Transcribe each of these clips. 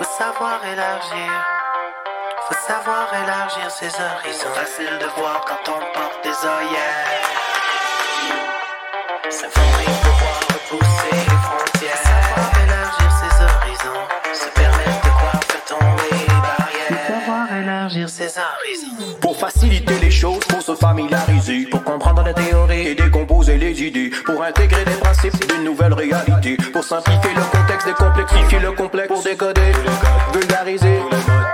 Faut savoir élargir. Faut savoir élargir ses horizons. Facile de voir quand on porte des œillères. Pouvoir repousser Pour faciliter les choses, pour se familiariser, pour comprendre la théorie et décomposer les idées, pour intégrer les principes d'une nouvelle réalité, pour simplifier le contexte, décomplexifier le complexe, pour décoder, vulgariser,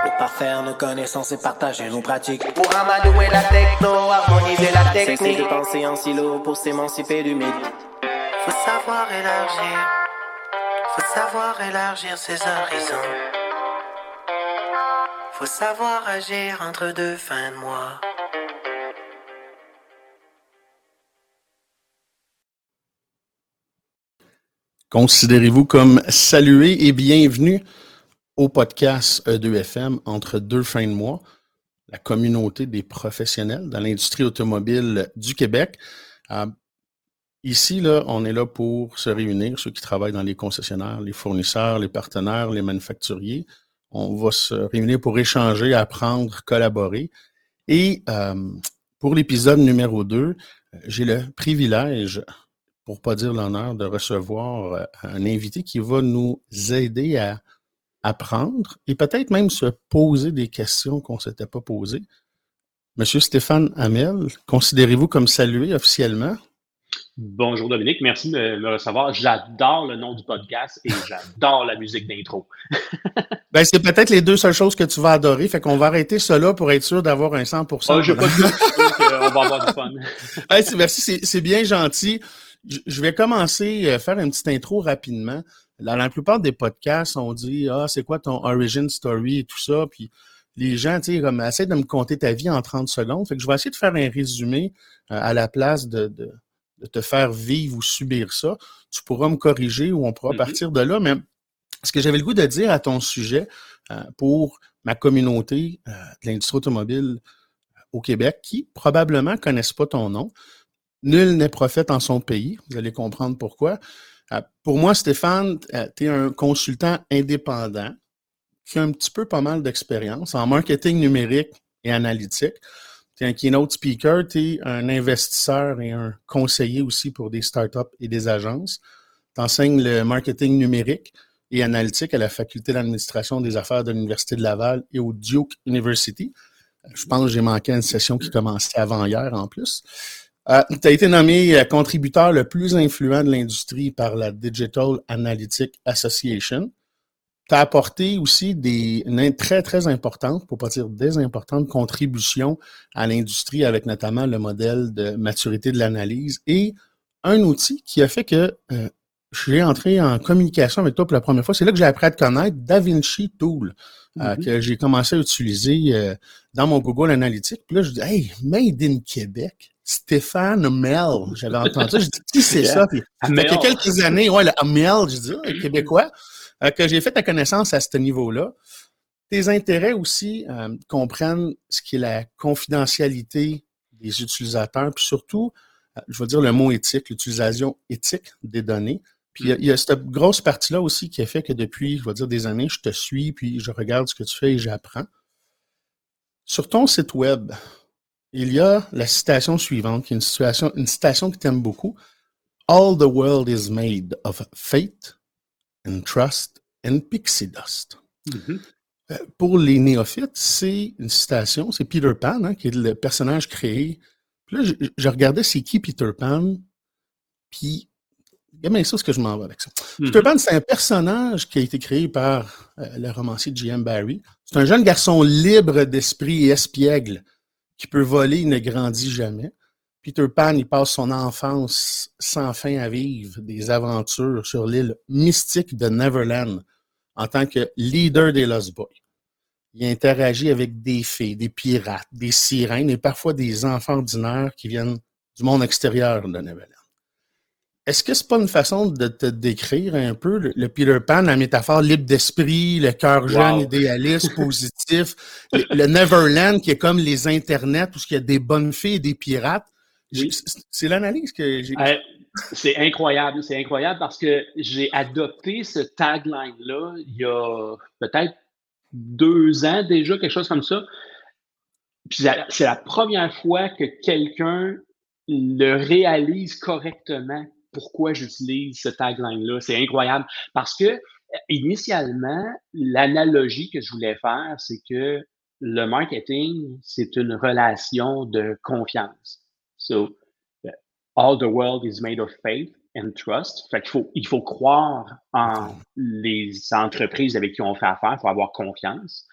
Pour parfaire nos connaissances et partager nos pratiques. pour amadouer la techno, harmoniser la Cesser technique. de penser en silo pour s'émanciper du mythe. Faut savoir élargir. Faut savoir élargir ses horizons. Faut savoir agir entre deux fins de mois. Considérez-vous comme salué et bienvenue au podcast E2FM entre deux fins de mois, la communauté des professionnels dans l'industrie automobile du Québec. Euh, ici, on est là pour se réunir, ceux qui travaillent dans les concessionnaires, les fournisseurs, les partenaires, les manufacturiers. On va se réunir pour échanger, apprendre, collaborer. Et euh, pour l'épisode numéro 2, j'ai le privilège pour pas dire l'honneur, de recevoir euh, un invité qui va nous aider à apprendre et peut-être même se poser des questions qu'on ne s'était pas posées. Monsieur Stéphane Hamel, considérez-vous comme salué officiellement? Bonjour Dominique, merci de me recevoir. J'adore le nom du podcast et j'adore la musique d'intro. Ben, c'est peut-être les deux seules choses que tu vas adorer, fait qu'on va arrêter cela pour être sûr d'avoir un 100%. Oh, je pas qu'on va avoir du fun. Hey, c'est- merci, c'est- bien gentil. Je- vais commencer à faire une petite intro rapidement. Dans la plupart des podcasts, on dit Ah, c'est quoi ton origin story et tout ça. Puis les gens, tu sais, comme de me compter ta vie en 30 secondes. Fait que je vais essayer de faire un résumé euh, à la place de, de, de te faire vivre ou subir ça. Tu pourras me corriger ou on pourra Mhm. partir de là. Mais ce que j'avais le goût de dire à ton sujet euh, pour ma communauté euh, de l'industrie automobile au Québec qui probablement connaissent pas ton nom. Nul n'est prophète en son pays. Vous allez comprendre pourquoi. Euh, pour moi, Stéphane, tu es un consultant indépendant qui a un petit peu pas mal d'expérience en marketing numérique et analytique. Tu es un keynote speaker, tu es un investisseur et un conseiller aussi pour des startups et des agences. Tu enseignes le marketing numérique et analytique à la faculté d'administration des affaires de l'Université de Laval et au Duke University. Je pense que j'ai manqué une session qui commençait avant hier en plus. Euh, tu as été nommé euh, contributeur le plus influent de l'industrie par la Digital Analytic Association. Tu as apporté aussi des une très, très importantes, pour pas dire des importantes contributions à l'industrie avec notamment le modèle de maturité de l'analyse et un outil qui a fait que euh, suis entré en communication avec toi pour la première fois. C'est là que j'ai appris à te connaître, DaVinci Tool, euh, Mhm. que j'ai commencé à utiliser euh, dans mon Google Analytics. Puis là, je dis, hey, Made in Québec, Stéphane Mel. J'avais entendu ça. Je dis, qui c'est ça? Puis, ça Amel. fait quelques années, ouais, le Amel, je dis, ah, québécois, euh, que j'ai fait ta connaissance à ce niveau-là. Tes intérêts aussi euh, comprennent ce qui est la confidentialité des utilisateurs, puis surtout, euh, je veux dire le mot éthique, l'utilisation éthique des données. Puis il y a- il y, a cette grosse partie-là aussi qui a fait que depuis, je vais dire, des années, je te suis, puis je regarde ce que tu fais et j'apprends. Sur ton site web, il y a la citation suivante, qui est une, situation, une citation que tu aimes beaucoup. All the world is made of faith and trust and pixie dust. Mhm. Euh, Pour les néophytes, c'est une citation, c'est Peter Pan, hein, qui est le personnage créé. Puis là, je, je regardais c'est qui Peter Pan, puis Regarde ça, ce que je m'en vais avec ça. Mhm. Peter Pan, c'est un personnage qui a été créé par euh, le romancier J.M. Barrie. C'est un jeune garçon libre d'esprit et espiègle qui peut voler, il ne grandit jamais. Peter Pan, il passe son enfance sans fin à vivre des aventures sur l'île mystique de Neverland en tant que leader des Lost Boys. Il interagit avec des fées, des pirates, des sirènes et parfois des enfants ordinaires qui viennent du monde extérieur de Neverland. Est-ce que c'est pas une façon de te décrire un peu le, le Peter Pan, la métaphore libre d'esprit, le cœur jeune, Wow. idéaliste, positif, le, le Neverland qui est comme les internets où il y a des bonnes filles et des pirates? Oui. C'est- l'analyse que j'ai. Euh, C'est incroyable, c'est incroyable parce que j'ai adopté ce tagline-là il y a peut-être deux ans déjà, quelque chose comme ça. Puis c'est la première fois que quelqu'un le réalise correctement pourquoi j'utilise ce tagline-là. C'est incroyable parce que initialement, l'analogie que je voulais faire, c'est que le marketing, c'est une relation de confiance. So, all the world is made of faith and trust. Fait qu'il faut, il faut croire en les entreprises avec qui on fait affaire, il faut avoir confiance.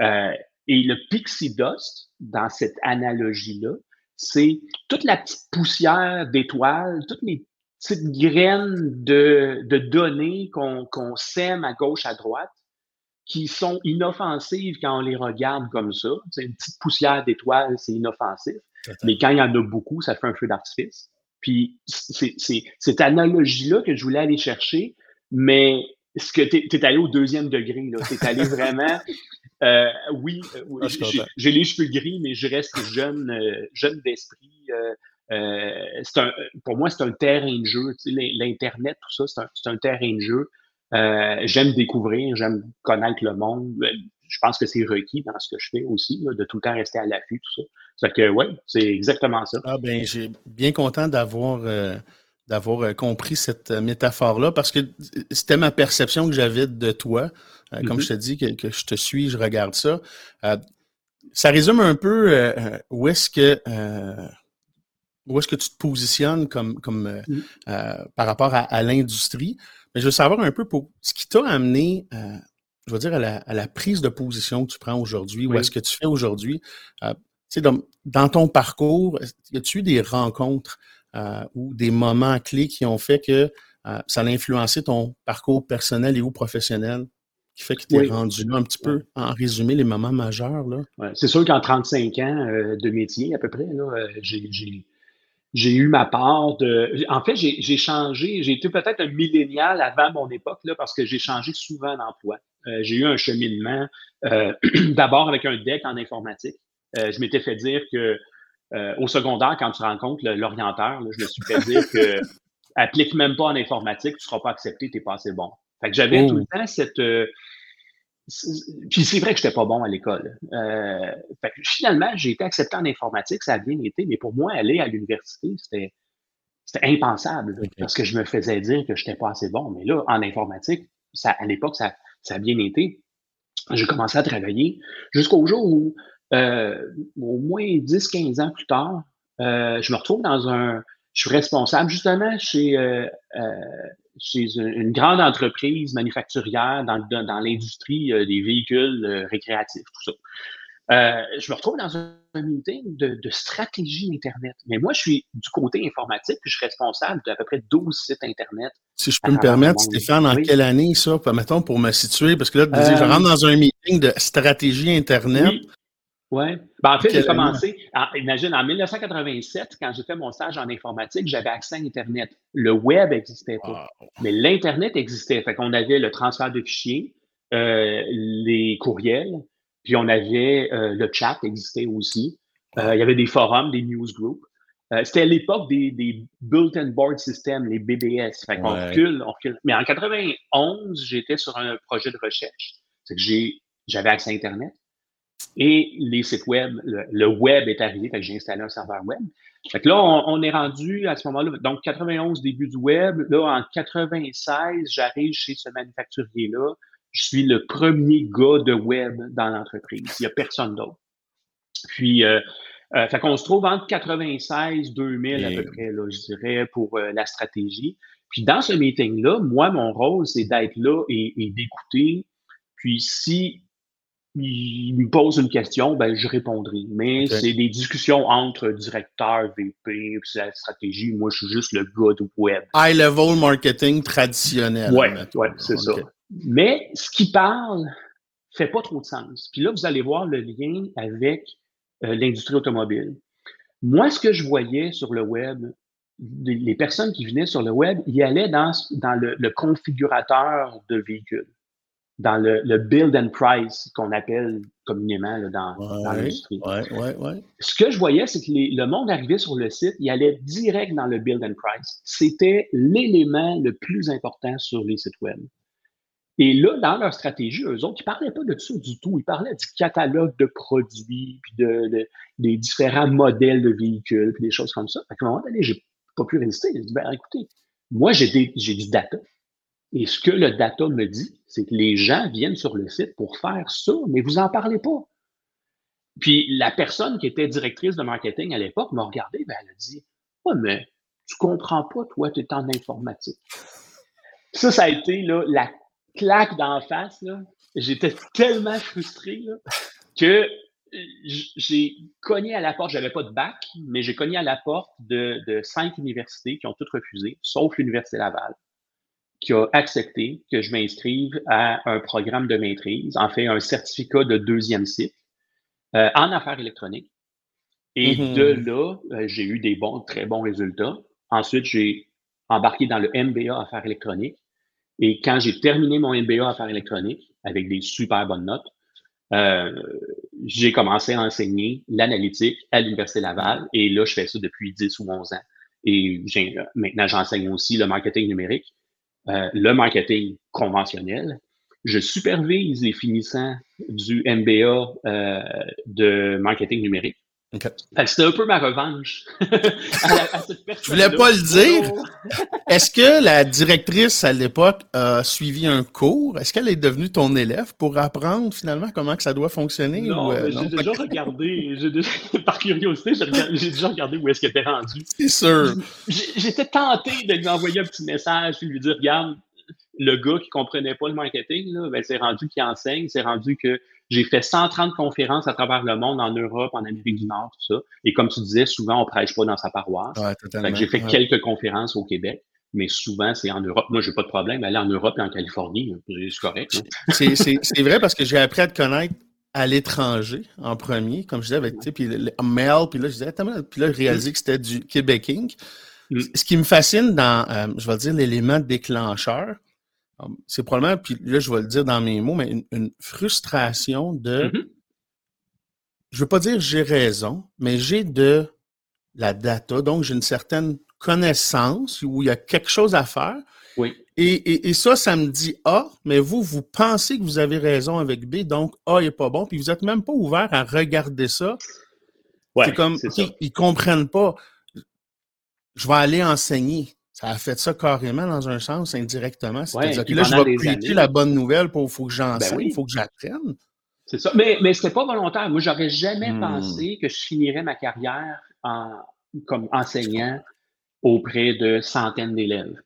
Euh, et le pixie dust, dans cette analogie-là, c'est toute la petite poussière d'étoiles, toutes les petites graines de, de données qu'on sème à gauche, à droite, qui sont inoffensives quand on les regarde comme ça. C'est une petite poussière d'étoiles, c'est inoffensif. Mais quand il y en a beaucoup, ça fait un feu d'artifice. Puis c'est cette analogie-là que je voulais aller chercher, mais ce que tu es, allé au deuxième degré, tu es allé vraiment. Euh, oui, euh, ah, j'ai les cheveux gris, mais je reste jeune, euh, jeune d'esprit. un, pour moi, c'est un terrain de jeu. L'Internet, tout ça, c'est un, un, terrain de jeu. j'aime découvrir, j'aime connaître le monde. Je pense que c'est requis dans ce que je fais aussi, de tout le temps rester à l'affût, tout ça. Ça que oui, c'est exactement ça. Ah ben, j'ai bien content d'avoir d'avoir euh, compris cette euh, métaphore-là parce que c'était ma perception que j'avais de toi. Euh, comme mm-hmm. je te dis, que, je te suis, je regarde ça. ça résume un peu où est-ce que où est-ce que tu te positionnes comme, comme mm-hmm. par rapport à, l'industrie. Mais je veux savoir un peu pour ce qui t'a amené, je veux dire, à la, prise de position que tu prends aujourd'hui, où est-ce que tu fais aujourd'hui. Dans, dans ton parcours, y a-tu eu des rencontres euh, ou des moments clés qui ont fait que euh, ça a influencé ton parcours personnel et ou professionnel, qui fait que tu es rendu là un petit peu, en résumé, les moments majeurs? Là? c'est sûr qu'en 35 ans euh, de métier, à peu près, j'ai eu ma part de. En fait, j'ai changé, j'ai été peut-être un millénial avant mon époque, là, parce que j'ai changé souvent d'emploi. J'ai eu un cheminement, d'abord avec un deck en informatique. je m'étais fait dire que euh, au secondaire, quand tu rencontres l'orienteur, je me suis fait dire que applique même pas en informatique, tu seras pas accepté, tu n'es pas assez bon. Fait que j'avais tout le oh. temps cette. Euh, puis c'est vrai que je n'étais pas bon à l'école. Euh, fait que finalement, j'ai été accepté en informatique, ça a bien été, mais pour moi, aller à l'université, c'était. C'était impensable parce que je me faisais dire que je n'étais pas assez bon. Mais là, en informatique, ça, à l'époque, ça, ça a bien été. J'ai commencé à travailler jusqu'au jour où euh, au moins 10-15 ans plus tard, euh, je me retrouve dans un. Je suis responsable justement chez, euh, chez une grande entreprise manufacturière dans, dans l'industrie des véhicules récréatifs, tout ça. Je me retrouve dans un, meeting de, stratégie Internet. Mais moi, je suis du côté informatique, puis je suis responsable d'à peu près 12 sites Internet. Si je peux me permettre, Stéphane, en quelle année ça? Mettons pour me situer, parce que là, tu je rentre dans un meeting de stratégie Internet. Oui. Ben, en fait, j'ai commencé, imagine, en 1987, quand j'ai fait mon stage en informatique, j'avais accès à Internet. Le web n'existait pas, mais l'Internet existait. Fait qu'on avait le transfert de fichiers, euh, les courriels, puis on avait euh, le chat existait aussi. Euh, il y avait des forums, des newsgroups. C'était à l'époque des, des Built-in Board Systems, les BBS. Fait qu'on recule, on recule. Mais en 91, j'étais sur un projet de recherche. C'est que j'avais accès à Internet et les sites web, le, web est arrivé, fait que j'ai installé un serveur web. Fait que là, on, est rendu à ce moment-là, donc 91, début du web. Là, en 96, j'arrive chez ce manufacturier-là. Je suis le premier gars de web dans l'entreprise. Il n'y a personne d'autre. Puis, euh, euh, fait qu'on se trouve entre 96 2000 à peu près, là, je dirais, pour euh, la stratégie. Puis dans ce meeting-là, moi, mon rôle, c'est d'être là et, et d'écouter. Puis si il me pose une question, ben, je répondrai. Mais c'est des discussions entre directeur, VP, la stratégie. Moi, je suis juste le gars du web. High level marketing traditionnel. Oui, ouais, c'est ça. Mais ce qui parle fait pas trop de sens. Puis là, vous allez voir le lien avec euh, l'industrie automobile. Moi, ce que je voyais sur le web, les personnes qui venaient sur le web, ils allaient dans, dans le configurateur de véhicules. dans le, le build and price qu'on appelle communément là, dans, dans l'industrie. Ouais, ouais, ouais. Ce que je voyais, c'est que les- le monde arrivait sur le site, il allait direct dans le build and price. C'était l'élément le plus important sur les sites web. Et là, dans leur stratégie, eux autres, ils parlaient pas de ça du tout. Ils parlaient du catalogue de produits, puis de, de- des différents modèles de véhicules, puis des choses comme ça. Qu'à un moment donné, j'ai pas pu résister. J'ai dit, ben écoutez, moi, j'ai du data. Et ce que le data me dit, c'est que les gens viennent sur le site pour faire ça, mais vous en parlez pas. Puis la personne qui était directrice de marketing à l'époque m'a regardé, ben, elle a dit Ouais, mais tu comprends pas, toi, tu es en informatique. Ça, ça a été là, la claque d'en face. là. J'étais tellement frustré là, que j'ai cogné à la porte. J'avais pas de bac, mais j'ai cogné à la porte de, de cinq universités qui ont toutes refusé, sauf l'Université Laval, qui a accepté que je m'inscrive à un programme de maîtrise, en fait, un certificat de deuxième cycle euh, en affaires électroniques. Et Mhm. de là, euh, j'ai eu des bons, très bons résultats. Ensuite, j'ai embarqué dans le MBA affaires électroniques. Et quand j'ai terminé mon MBA affaires électroniques avec des super bonnes notes, euh, j'ai commencé à enseigner l'analytique à l'Université Laval. Et là, je fais ça depuis 10 ou 11 ans. Et euh, maintenant, j'enseigne aussi le marketing numérique, euh, le marketing conventionnel. Je supervise les finissants du MBA euh, de marketing numérique. C'était un peu ma revanche à, la- à cette Je voulais pas le dire. Est-ce que la directrice à l'époque a suivi un cours? Est-ce qu'elle est devenue ton élève pour apprendre finalement comment que ça doit fonctionner? Non, euh, j'ai déjà regardé, déjà- par curiosité, j'ai déjà regardé où est-ce qu'elle était rendue. C'est sûr. J'étais tenté de lui envoyer un petit message et lui dire, regarde, le gars qui comprenait pas le marketing, là, ben, c'est rendu qu'il enseigne, c'est rendu que j'ai fait 130 conférences à travers le monde, en Europe, en Amérique du Nord, tout ça. Et comme tu disais, souvent, on prêche pas dans sa paroisse. Ouais, j'ai fait Ouais. quelques conférences au Québec, mais souvent, c'est en Europe. Moi, j'ai pas de problème. Aller en Europe et en Californie, c'est correct. C'est- vrai parce que j'ai appris à te connaître à l'étranger en premier, comme je disais, avec, tu puis mail, puis là, je disais, puis là, je réalisais que c'était du Québec Inc. Mm. Ce qui me fascine dans, euh, je vais dire, l'élément déclencheur, c'est probablement, puis là, je vais le dire dans mes mots, mais une, une frustration de, Mhm. je veux pas dire j'ai raison, mais j'ai de la data, donc j'ai une certaine connaissance où il y a quelque chose à faire. Oui. Et, et, et ça, ça me dit A, mais vous, vous pensez que vous avez raison avec B, donc A n'est pas bon, puis vous n'êtes même pas ouvert à regarder ça. Ouais, c'est comme, ils comprennent pas. Je vais aller enseigner. Ça a fait ça carrément dans un sens, indirectement. Ouais, C'est-à-dire que là, je vais preacher la bonne nouvelle, il faut que j'enseigne, il Ben oui. faut que j'apprenne. C'est ça. Mais, mais c'était pas volontaire. Moi, j'aurais jamais Hmm. pensé que je finirais ma carrière en, comme enseignant auprès de centaines d'élèves.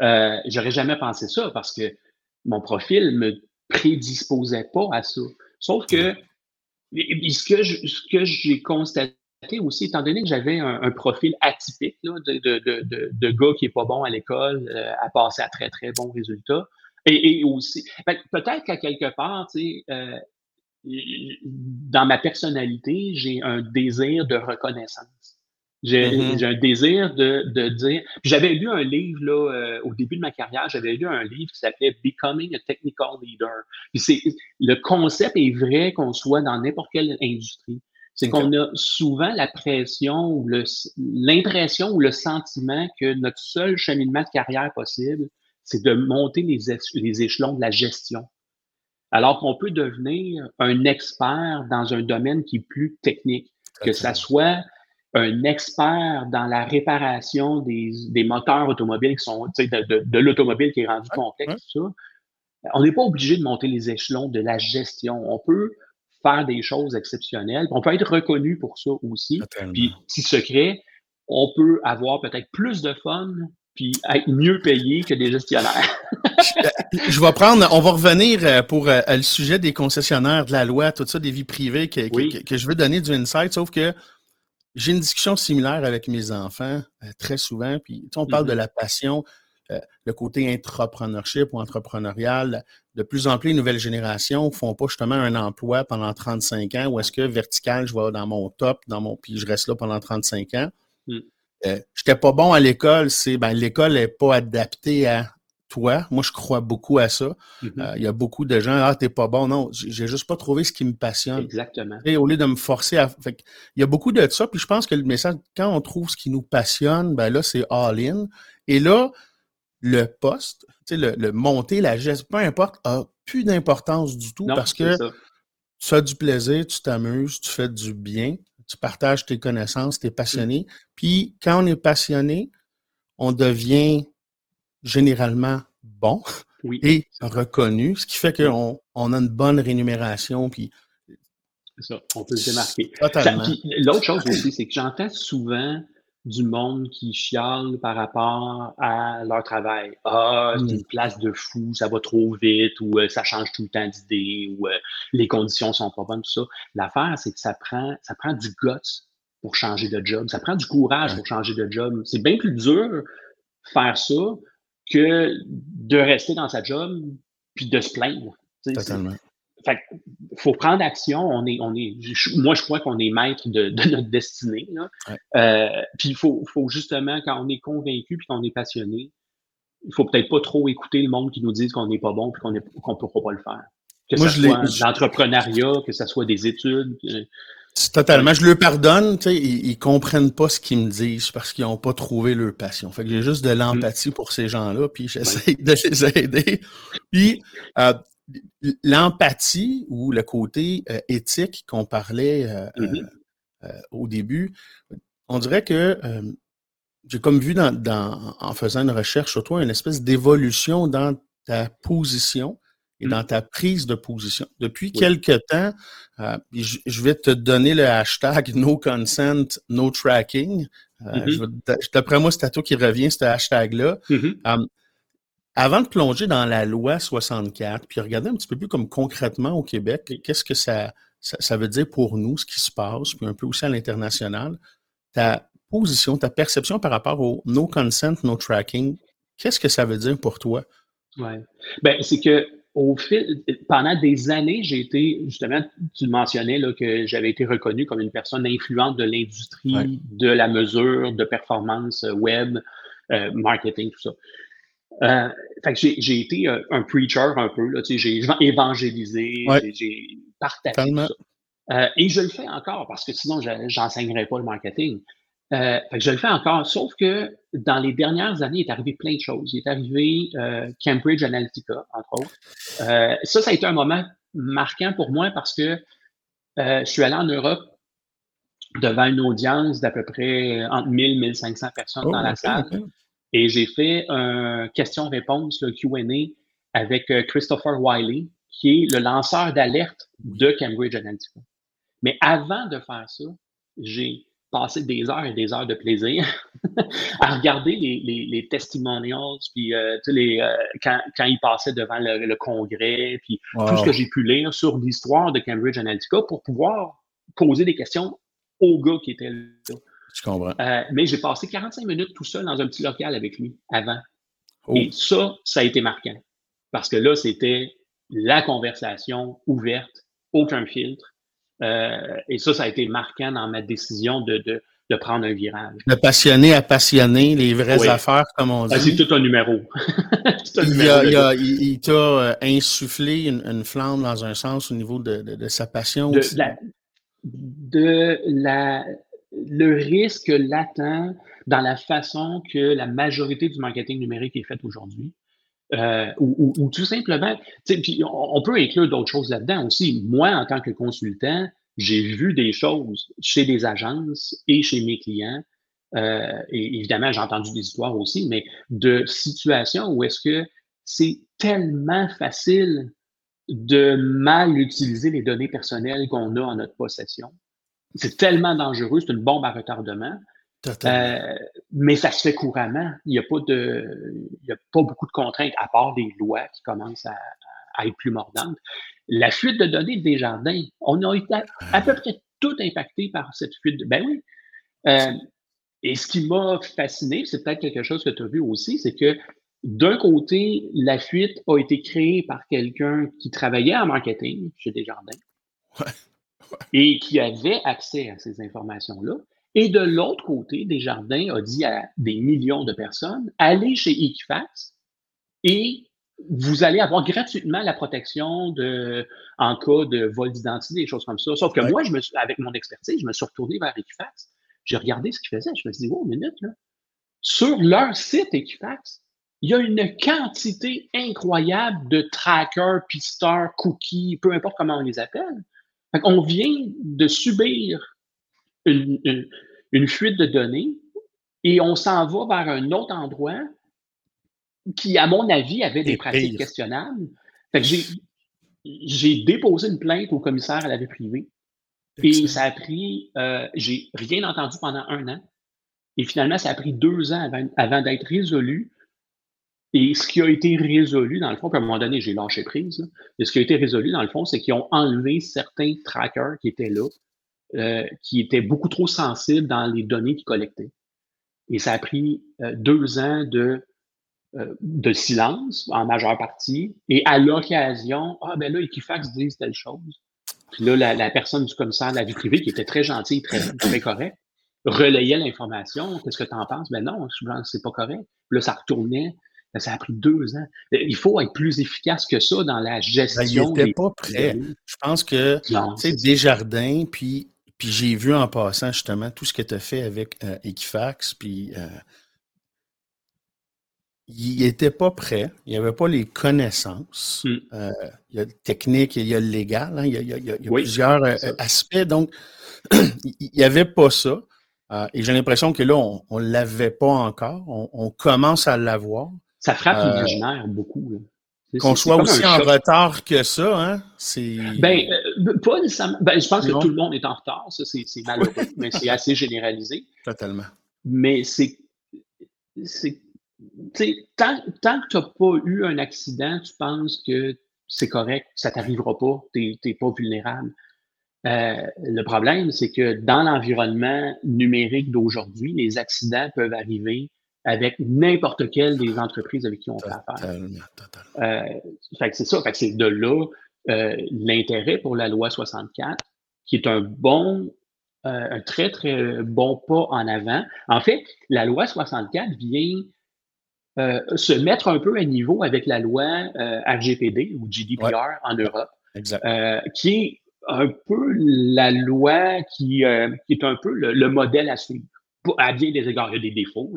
Euh, j'aurais jamais pensé ça parce que mon profil me prédisposait pas à ça. Sauf que ce ce que j'ai constaté aussi, étant donné que j'avais un, un profil atypique là, de, de, de, de, gars qui est pas bon à l'école, euh, à passer à très, très bons résultats. Et, et aussi, que peut-être qu'à quelque part, tu sais, euh, dans ma personnalité, j'ai un désir de reconnaissance. J'ai Mhm. j'ai un désir de, de dire. puis J'avais lu un livre là, euh, au début de ma carrière, j'avais lu un livre qui s'appelait Becoming a Technical Leader. Puis c'est le concept est vrai qu'on soit dans n'importe quelle industrie. C'est qu'on a souvent la pression ou l'impression ou le sentiment que notre seul cheminement de carrière possible, c'est de monter les, éche- les échelons de la gestion. Alors qu'on peut devenir un expert dans un domaine qui est plus technique, que ça soit un expert dans la réparation des, des moteurs automobiles qui sont, tu sais, de, de, de l'automobile qui est rendu complexe, tout ça. On n'est pas obligé de monter les échelons de la gestion. On peut faire des choses exceptionnelles. On peut être reconnu pour ça aussi. Totalement. Puis, petit secret, on peut avoir peut-être plus de fun puis être mieux payé que des gestionnaires. Je vais prendre, on va revenir euh, pour euh, le sujet des concessionnaires, de la loi, tout ça, des vies privées que, que- Oui. que, que je veux donner du insight, sauf que j'ai une discussion similaire avec mes enfants euh, très souvent. Puis, tu sais, on parle Mhm. de la passion, euh, le côté intrapreneurship ou entrepreneurial. De plus en plus, les nouvelles générations font pas justement un emploi pendant 35 ans ou est-ce que vertical, je vais dans mon top, dans mon, puis je reste là pendant 35 ans. Mm. Euh, J'étais pas bon à l'école, c'est ben l'école est pas adaptée à toi. Moi, je crois beaucoup à ça. Mhm. Euh, Il y a beaucoup de gens, ah, t'es pas bon. Non, j'ai juste pas trouvé ce qui me passionne. Exactement. Et au lieu de me forcer à. Il y a beaucoup de ça. Puis je pense que le message, quand on trouve ce qui nous passionne, ben là, c'est all-in. Et là, le poste, tu sais, le, le monter, la geste, peu importe, a plus d'importance du tout Non, parce que ça. tu as du plaisir, tu t'amuses, tu fais du bien, tu partages tes connaissances, tu es passionné. Puis quand on est passionné, on devient généralement bon Oui, et reconnu, ce qui fait qu'on on a une bonne rémunération. Puis c'est ça. On peut se démarquer. L'autre chose aussi, c'est que j'entends souvent du monde qui chiale par rapport à leur travail. Ah, c'est Mm. une place de fou, ça va trop vite, ou euh, ça change tout le temps d'idée, ou euh, les conditions sont pas bonnes, tout ça. L'affaire, c'est que ça prend, ça prend du guts pour changer de job. Ça prend du courage pour changer de job. C'est bien plus dur faire ça que de rester dans sa job puis de se plaindre. Totalement. Fait faut prendre action. On est, on est, moi, je crois qu'on est maître de, de notre destinée. Ouais. Euh, puis il faut, faut justement, quand on est convaincu puis qu'on est passionné, il faut peut-être pas trop écouter le monde qui nous dit qu'on n'est pas bon puis qu'on ne pourra pas le faire. Que ce soit l'entrepreneuriat, que ce soit des études. Totalement. Je leur pardonne, ils, ils comprennent pas ce qu'ils me disent parce qu'ils ont pas trouvé leur passion. Fait que j'ai juste de l'empathie pour ces gens-là, puis j'essaie de les aider. Puis euh, l'empathie ou le côté euh, éthique qu'on parlait euh, euh, euh, au début, on dirait que j'ai comme vu dans, dans, en faisant une recherche sur toi une espèce d'évolution dans ta position et Mm. dans ta prise de position. Depuis Oui. quelque temps, je, je vais te donner le hashtag no consent, no tracking. Je vais- D'après moi, c'est à toi qui revient, ce hashtag-là. mhm. Avant de plonger dans la loi 64, puis regarder un petit peu plus comme concrètement au Québec, qu'est-ce que ça, ça, ça veut dire pour nous, ce qui se passe, puis un peu aussi à l'international, ta position, ta perception par rapport au no consent, no tracking, qu'est-ce que ça veut dire pour toi? Ouais. Ben, c'est que au fil, pendant des années, j'ai été, justement, tu le mentionnais, là, que j'avais été reconnu comme une personne influente de l'industrie, Ouais. de la mesure, de performance euh, web, euh, marketing, tout ça. Euh, fait que j'ai, été euh, un preacher un peu, là, tu sais, j'ai évan- évangélisé, Ouais. j'ai, partagé tout ça. Euh, et je le fais encore parce que sinon, je, j'enseignerais pas le marketing. Euh, fait que je le fais encore, sauf que dans les dernières années, il est arrivé plein de choses. Il est arrivé Cambridge Analytica, entre autres. Ça, ça a été un moment marquant pour moi parce que je suis allé en Europe devant une audience d'à peu près entre 1000 et 1500 personnes Oh, dans la salle. Et j'ai fait un question-réponse, le Q&A, avec euh, Christopher Wiley, qui est le lanceur d'alerte de Cambridge Analytica. Mais avant de faire ça, j'ai passé des heures et des heures de plaisir à regarder les, les, les testimonials, puis euh, les, euh, quand, quand il passait devant le, le congrès, puis tout ce que j'ai pu lire sur l'histoire de Cambridge Analytica pour pouvoir poser des questions aux gars qui étaient là. Je comprends. Euh, mais j'ai passé 45 minutes tout seul dans un petit local avec lui avant. Oh. Et ça, ça a été marquant. Parce que là, c'était la conversation ouverte, aucun filtre. Euh, et ça, ça a été marquant dans ma décision de, de, de prendre un virage. De passionné à passionné, les vraies Oui. affaires, comme on Ah, c'est dit. tout un numéro. C'est un Il, numéro a- de il, a- il- il t'a euh, insufflé une, une flamme dans un sens au niveau de, de- de sa passion. de aussi? la, de la, le risque latent dans la façon que la majorité du marketing numérique est faite aujourd'hui. Euh, ou, ou- ou tout simplement, on peut inclure d'autres choses là-dedans aussi. Moi, en tant que consultant, j'ai vu des choses chez des agences et chez mes clients. euh, et évidemment, j'ai entendu des histoires aussi, mais de situations où est-ce que c'est tellement facile de mal utiliser les données personnelles qu'on a en notre possession. C'est tellement dangereux, c'est une bombe à retardement. Euh, mais ça se fait couramment. Il n'y a pas de, il y a pas beaucoup de contraintes à part des lois qui commencent à, à être plus mordantes. La fuite de données des jardins, on a été à, à peu près tout impacté par cette fuite. De, ben oui. Euh, et ce qui m'a fasciné, c'est peut-être quelque chose que tu as vu aussi, c'est que d'un côté, la fuite a été créée par quelqu'un qui travaillait en marketing chez Desjardins Ouais. Et qui avait accès à ces informations-là. Et de l'autre côté, Desjardins a dit à des millions de personnes, allez chez Equifax et vous allez avoir gratuitement la protection de, en cas de vol d'identité, des choses comme ça. Sauf que moi, je me avec mon expertise, je me suis retourné vers Equifax. J'ai regardé ce qu'ils faisaient. Je me suis dit, oh, minute, là. Sur leur site Equifax, il y a une quantité incroyable de trackers, pisteurs, cookies, peu importe comment on les appelle. On vient de subir une, une fuite de données et on s'en va vers un autre endroit qui, à mon avis, avait des pratiques questionnables. j'ai, déposé une plainte au commissaire à la vie privée. Et ça a pris, euh, j'ai rien entendu pendant un an. Et finalement, ça a pris deux ans avant, d'être résolu. Et ce qui a été résolu, dans le fond, à un moment donné, j'ai lâché prise. Et ce qui a été résolu, dans le fond, c'est qu'ils ont enlevé certains trackers qui étaient là, euh, qui étaient beaucoup trop sensibles dans les données qu'ils collectaient. Et ça a pris euh, deux ans de euh, de silence en majeure partie, et à l'occasion, ah ben là, Equifax disent telle chose. Puis là, la, personne du commissaire de la vie privée, qui était très gentille, très, très correct, relayait l'information. Qu'est-ce que tu en penses? Ben non, c'est pas correct. Puis là, ça retournait. Ça a pris deux ans. Il faut être plus efficace que ça dans la ben, gestion. il n'était pas prêt. Je pense que, tu Desjardins, puis, puis j'ai vu en passant justement tout ce que tu as fait avec euh, Equifax, puis euh, il n'était pas prêt, il avait pas les connaissances. Hmm. Euh, il y a le technique, il y a le légal, hein, il y a, plusieurs aspects. Donc, il n'y avait pas ça. Euh, et j'ai l'impression que là, on ne l'avait pas encore. On, commence à l'avoir. Ça frappe l'imaginaire beaucoup. Qu'on soit aussi en retard que ça, hein? C'est. Ben, pas nécessairement. Ben, je pense que tout le monde est en retard. Ça, c'est malheureux, mais c'est assez généralisé. Totalement. Mais c'est tant, tant que tu n'as pas eu un accident, tu penses que c'est correct, ça ne t'arrivera pas, tu n'es pas vulnérable. Euh, le problème, c'est que dans l'environnement numérique d'aujourd'hui, les accidents peuvent arriver avec n'importe quelle des entreprises avec qui on fait affaire. Euh, c'est ça, c'est de là euh, l'intérêt pour la loi 64, qui est un bon, un très, très bon pas en avant. En fait, la loi 64 vient euh, se mettre un peu à niveau avec la loi euh, RGPD ou GDPR en Europe, euh, qui est un peu la loi qui, est un peu le, modèle à suivre. À bien des égards, il y a des défauts,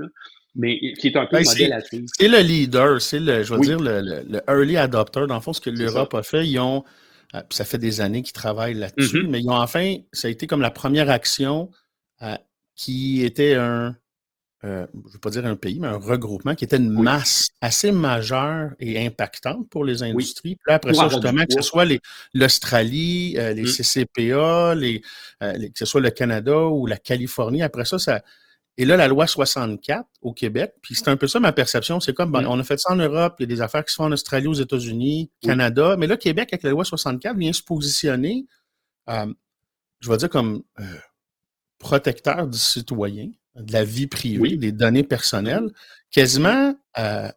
mais qui est un peu le ben, modèle à suivre. C'est le leader, c'est le, je veux dire, le, early adopter. Dans le fond, ce que l'Europe a fait, ils ont, ça fait des années qu'ils travaillent là-dessus, mm-hmm. mais ils ont enfin, ça a été comme la première action qui était un, euh, je ne veux pas dire un pays, mais un regroupement qui était une masse assez majeure et impactante pour les industries. Puis après ça, justement, que ce soit l'Australie, euh, les, CCPA, les, euh, les, que ce soit le Canada ou la Californie, après ça, ça. Et là, la loi 64 au Québec, puis c'est un peu ça ma perception. C'est comme, on a fait ça en Europe, il y a des affaires qui se font en Australie, aux États-Unis, Canada, mais là, Québec, avec la loi 64, vient se positionner, je vais dire, comme protecteur du citoyen de la vie privée, des données personnelles, quasiment euh,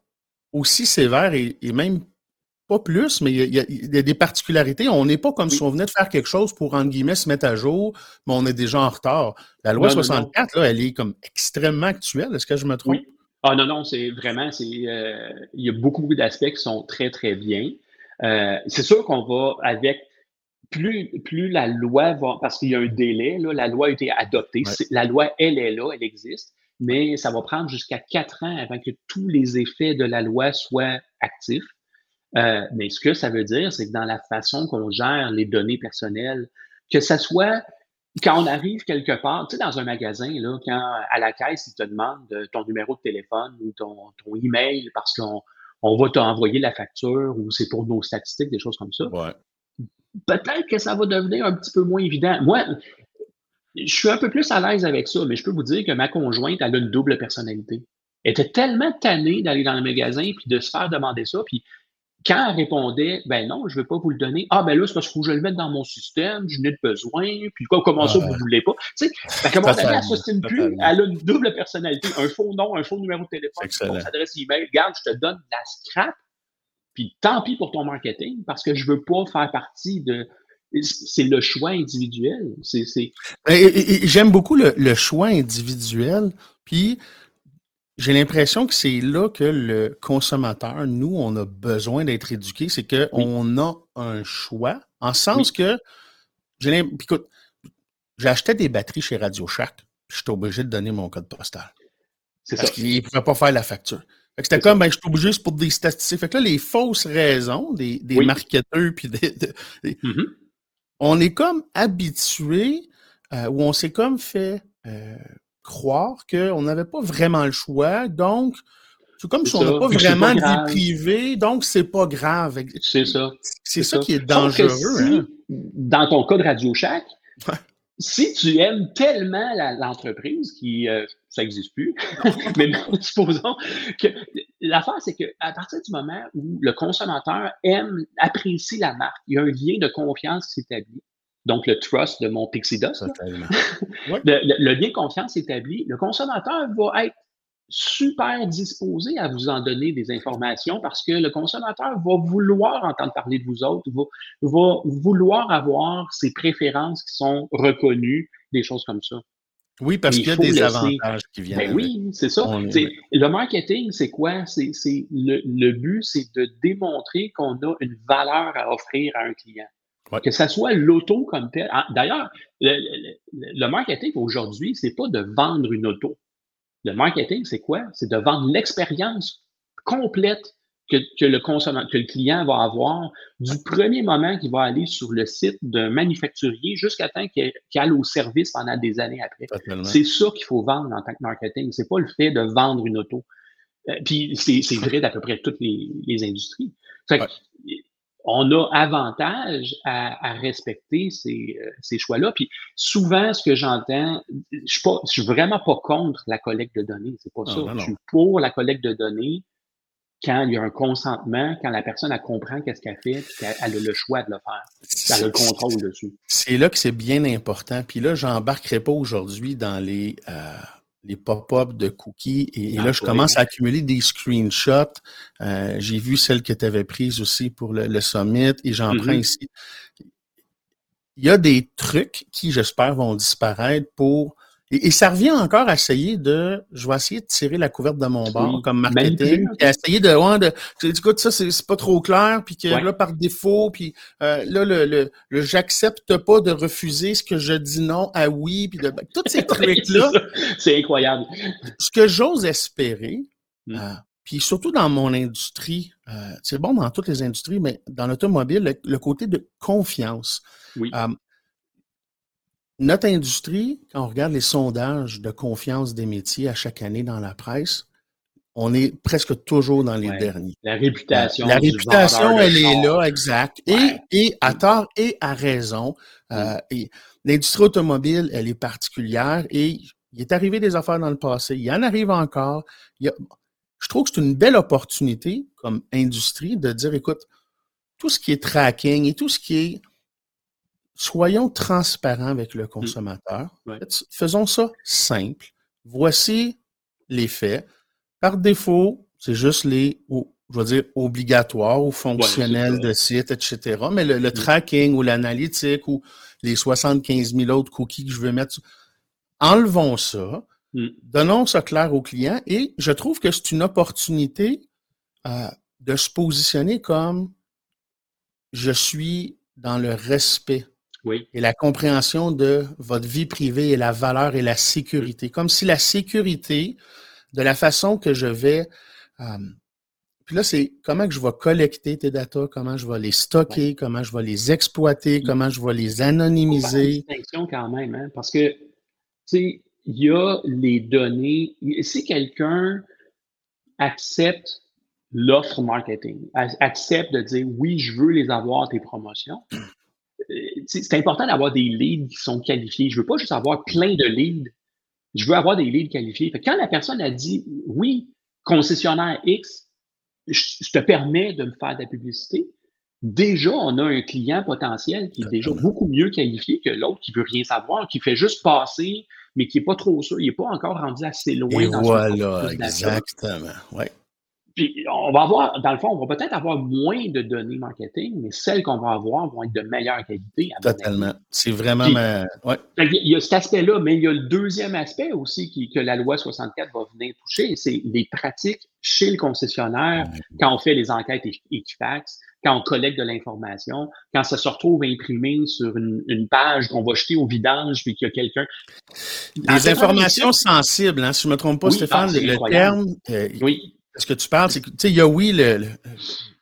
aussi sévère et, même pas plus, mais il y, a, des particularités. On n'est pas comme si on venait de faire quelque chose pour, entre guillemets, se mettre à jour, mais on est déjà en retard. La loi 64, Là, elle est comme extrêmement actuelle. Est-ce que je me trompe? Ah non, non, c'est vraiment, c'est, euh, il y a beaucoup d'aspects qui sont très, très bien. Euh, c'est sûr qu'on va avec plus, plus la loi va, parce qu'il y a un délai, là, la loi a été adoptée, la loi, elle est là, elle existe, mais ça va prendre jusqu'à quatre ans avant que tous les effets de la loi soient actifs. Euh, mais ce que ça veut dire, c'est que dans la façon qu'on gère les données personnelles, que ça soit quand on arrive quelque part, tu sais, dans un magasin, là, quand à la caisse, ils te demandent ton numéro de téléphone ou ton, ton email parce qu'on on va t'envoyer la facture ou c'est pour nos statistiques, des choses comme ça. Ouais peut-être que ça va devenir un petit peu moins évident. Moi, je suis un peu plus à l'aise avec ça, mais je peux vous dire que ma conjointe, elle a une double personnalité. Elle était tellement tannée d'aller dans le magasin puis de se faire demander ça. Puis quand elle répondait, ben non, je ne veux pas vous le donner. Ah, ben là, c'est parce qu'il faut que je le mette dans mon système, je n'ai de besoin. Puis quoi, comment ça, vous ne voulez pas? Tu sais, ben, comment elle s'ostine plus? Elle a une double personnalité, un faux nom, un faux numéro de téléphone, une adresse email. Regarde, je te donne la scrap puis tant pis pour ton marketing, parce que je veux pas faire partie de. C'est le choix individuel. C'est, J'aime beaucoup le, choix individuel. Puis j'ai l'impression que c'est là que le consommateur, nous, on a besoin d'être éduqué, c'est qu'on a un choix, en sens que, j'ai écoute, j'achetais des batteries chez Radio Shack, je suis obligé de donner mon code postal. C'est Parce qu'il ne pouvait pas faire la facture. C'était comme, ben, je suis obligé pour des statistiques. Fait que là, les fausses raisons des, des marketeurs, puis des, mm-hmm. on est comme habitué, euh, ou on s'est comme fait euh, croire qu'on n'avait pas vraiment le choix. Donc, c'est comme si on n'a pas vraiment de vie privée, donc c'est pas grave. C'est ça. C'est ça, qui est dangereux. Hein. Dans ton cas de Radio Shack, si tu aimes tellement l'entreprise qui euh, ça n'existe plus, mais supposons que l'affaire, c'est qu'à partir du moment où le consommateur aime, apprécie la marque, il y a un lien de confiance qui s'établit donc le trust de mon Pixie Dust. le, lien de confiance établi, le consommateur va être super disposé à vous en donner des informations parce que le consommateur va vouloir entendre parler de vous autres, va, vouloir avoir ses préférences qui sont reconnues, des choses comme ça. Oui, parce qu'il y a des avantages qui viennent. Ben oui, c'est ça. Le marketing, c'est quoi? C'est le, le but, c'est de démontrer qu'on a une valeur à offrir à un client. Que ce soit l'auto comme tel. Ah, d'ailleurs, le, marketing aujourd'hui, c'est pas de vendre une auto. Le marketing, c'est quoi? C'est de vendre l'expérience complète que, le que client va avoir du premier moment qu'il va aller sur le site d'un manufacturier jusqu'à temps qu'il aille au service pendant des années après. C'est ça qu'il faut vendre en tant que marketing. C'est pas le fait de vendre une auto. Euh, puis c'est vrai d'à peu près toutes les, industries. Fait on a avantage à, respecter ces, euh, ces choix-là. Puis souvent, ce que j'entends, je suis je suis vraiment pas contre la collecte de données. C'est pas ça. Je suis pour la collecte de données quand il y a un consentement, quand la personne elle comprend qu'est-ce qu'elle fait, puis qu'elle a le choix de le faire. Elle a le contrôle dessus. C'est là que c'est bien important. Puis là, j'embarquerai pas aujourd'hui dans les euh, les pop-up de cookies. Et, là, je commence à accumuler des screenshots. Euh, j'ai vu celle que tu avais prise aussi pour le, summit et j'en prends mm-hmm. ici. Il y a des trucs qui, j'espère, vont disparaître pour et, ça revient encore à essayer de, je vais essayer de tirer la couverte de mon bord comme marketing, et essayer de, ouais, de, écoute, ça c'est pas trop clair, puis que là par défaut, puis euh, là le, le, le j'accepte pas de refuser ce que je dis non à oui, puis de, ben, tous ces trucs là. c'est incroyable. Ce que j'ose espérer, mm. euh, puis surtout dans mon industrie, euh, c'est bon dans toutes les industries, mais dans l'automobile, le, côté de confiance. Oui notre industrie, quand on regarde les sondages de confiance des métiers à chaque année dans la presse, on est presque toujours dans les derniers. La réputation. La, réputation, elle est là, exact. Et, et à tort et à raison. Euh, et l'industrie automobile, elle est particulière et il est arrivé des affaires dans le passé. Il y en arrive encore. je trouve que c'est une belle opportunité comme industrie de dire, écoute, tout ce qui est tracking et tout ce qui est soyons transparents avec le mmh. consommateur. Faisons ça simple. Voici les faits. Par défaut, c'est juste les, je veux dire, obligatoires ou fonctionnels de site, etc. Mais le, mmh. tracking ou l'analytique ou les 75 000 autres cookies que je veux mettre, enlevons ça. Mmh. Donnons ça clair au client et je trouve que c'est une opportunité euh, de se positionner comme je suis dans le respect et la compréhension de votre vie privée et la valeur et la sécurité. Comme si la sécurité, de la façon que je vais... Euh, puis là, c'est comment que je vais collecter tes datas, comment je vais les stocker, comment je vais les exploiter, comment je vais les anonymiser. Une distinction quand même, hein, parce que, tu sais, il y a les données. Si quelqu'un accepte l'offre marketing, accepte de dire oui, je veux les avoir, tes promotions, c'est important d'avoir des leads qui sont qualifiés. Je veux pas juste avoir plein de leads. Je veux avoir des leads qualifiés. quand la personne a dit oui, concessionnaire X, je, te permets de me faire de la publicité, déjà, on a un client potentiel qui est déjà beaucoup mieux qualifié que l'autre qui veut rien savoir, qui fait juste passer, mais qui n'est pas trop sûr, il n'est pas encore rendu assez loin. Et voilà, exactement. Ouais. Puis on va avoir, dans le fond, on va peut-être avoir moins de données marketing, mais celles qu'on va avoir vont être de meilleure qualité. Totalement. C'est vraiment ma... ouais. Il y a cet aspect-là, mais il y a le deuxième aspect aussi qui, que la loi 64 va venir toucher, c'est les pratiques chez le concessionnaire quand on fait les enquêtes Equifax, quand on collecte de l'information, quand ça se retrouve imprimé sur une, page qu'on va jeter au vidange, puis qu'il y a quelqu'un. Les informations sensibles, hein, si je ne me trompe pas, Stéphane, ah, le, terme. Euh, oui. Ce que tu parles, c'est que, tu sais, il y a oui le,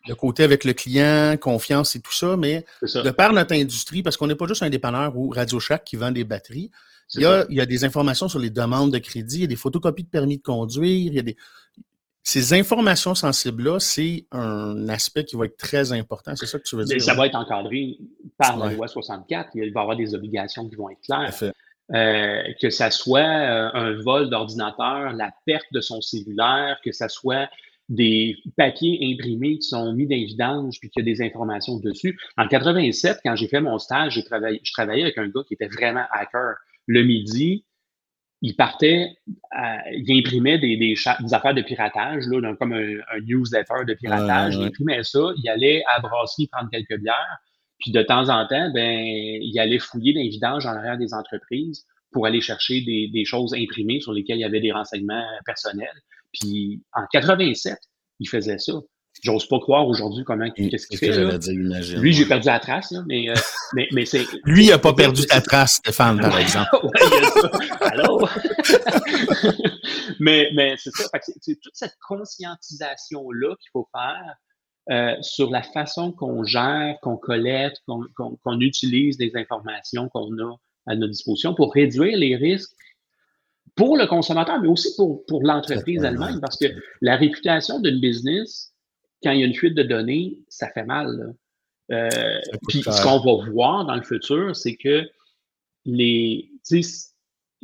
le, côté avec le client, confiance et tout ça, mais de par notre industrie, parce qu'on n'est pas juste un dépanneur ou Radio Shack qui vend des batteries, il y, a, il y, a, des informations sur les demandes de crédit, il y a des photocopies de permis de conduire, il y a des, ces informations sensibles-là, c'est un aspect qui va être très important. C'est ça que tu veux dire? ça va être encadré par la loi 64. Il va y avoir des obligations qui vont être claires. Euh, que ça soit euh, un vol d'ordinateur, la perte de son cellulaire, que ça soit des papiers imprimés qui sont mis dans l'évidence puis qu'il y a des informations dessus. En 87, quand j'ai fait mon stage, j'ai travaillé, je travaillais avec un gars qui était vraiment hacker. Le midi, il partait, il imprimait des, des, affaires de piratage, là, comme un, newsletter de piratage. Il imprimait ça, il allait à brasserie prendre quelques bières, puis de temps en temps, ben, il allait fouiller dans les vidanges en arrière des entreprises pour aller chercher des, des, choses imprimées sur lesquelles il y avait des renseignements personnels. Puis en 87, il faisait ça. J'ose pas croire aujourd'hui comment qu'est-ce qu'il fait. là. Dire, Lui, j'ai perdu la trace, là, mais, euh, mais, mais c'est. Lui, il a pas perdu ta trace, Stéphane, par exemple. Alors. mais mais c'est ça. C'est toute cette conscientisation-là qu'il faut faire euh, sur la façon qu'on gère, qu'on collecte, qu'on utilise des informations qu'on a à notre disposition pour réduire les risques pour le consommateur, mais aussi pour, pour l'entreprise elle-même, parce que la réputation d'une business, quand il y a une fuite de données, ça fait mal. Euh, puis ce qu'on va voir dans le futur, c'est que les.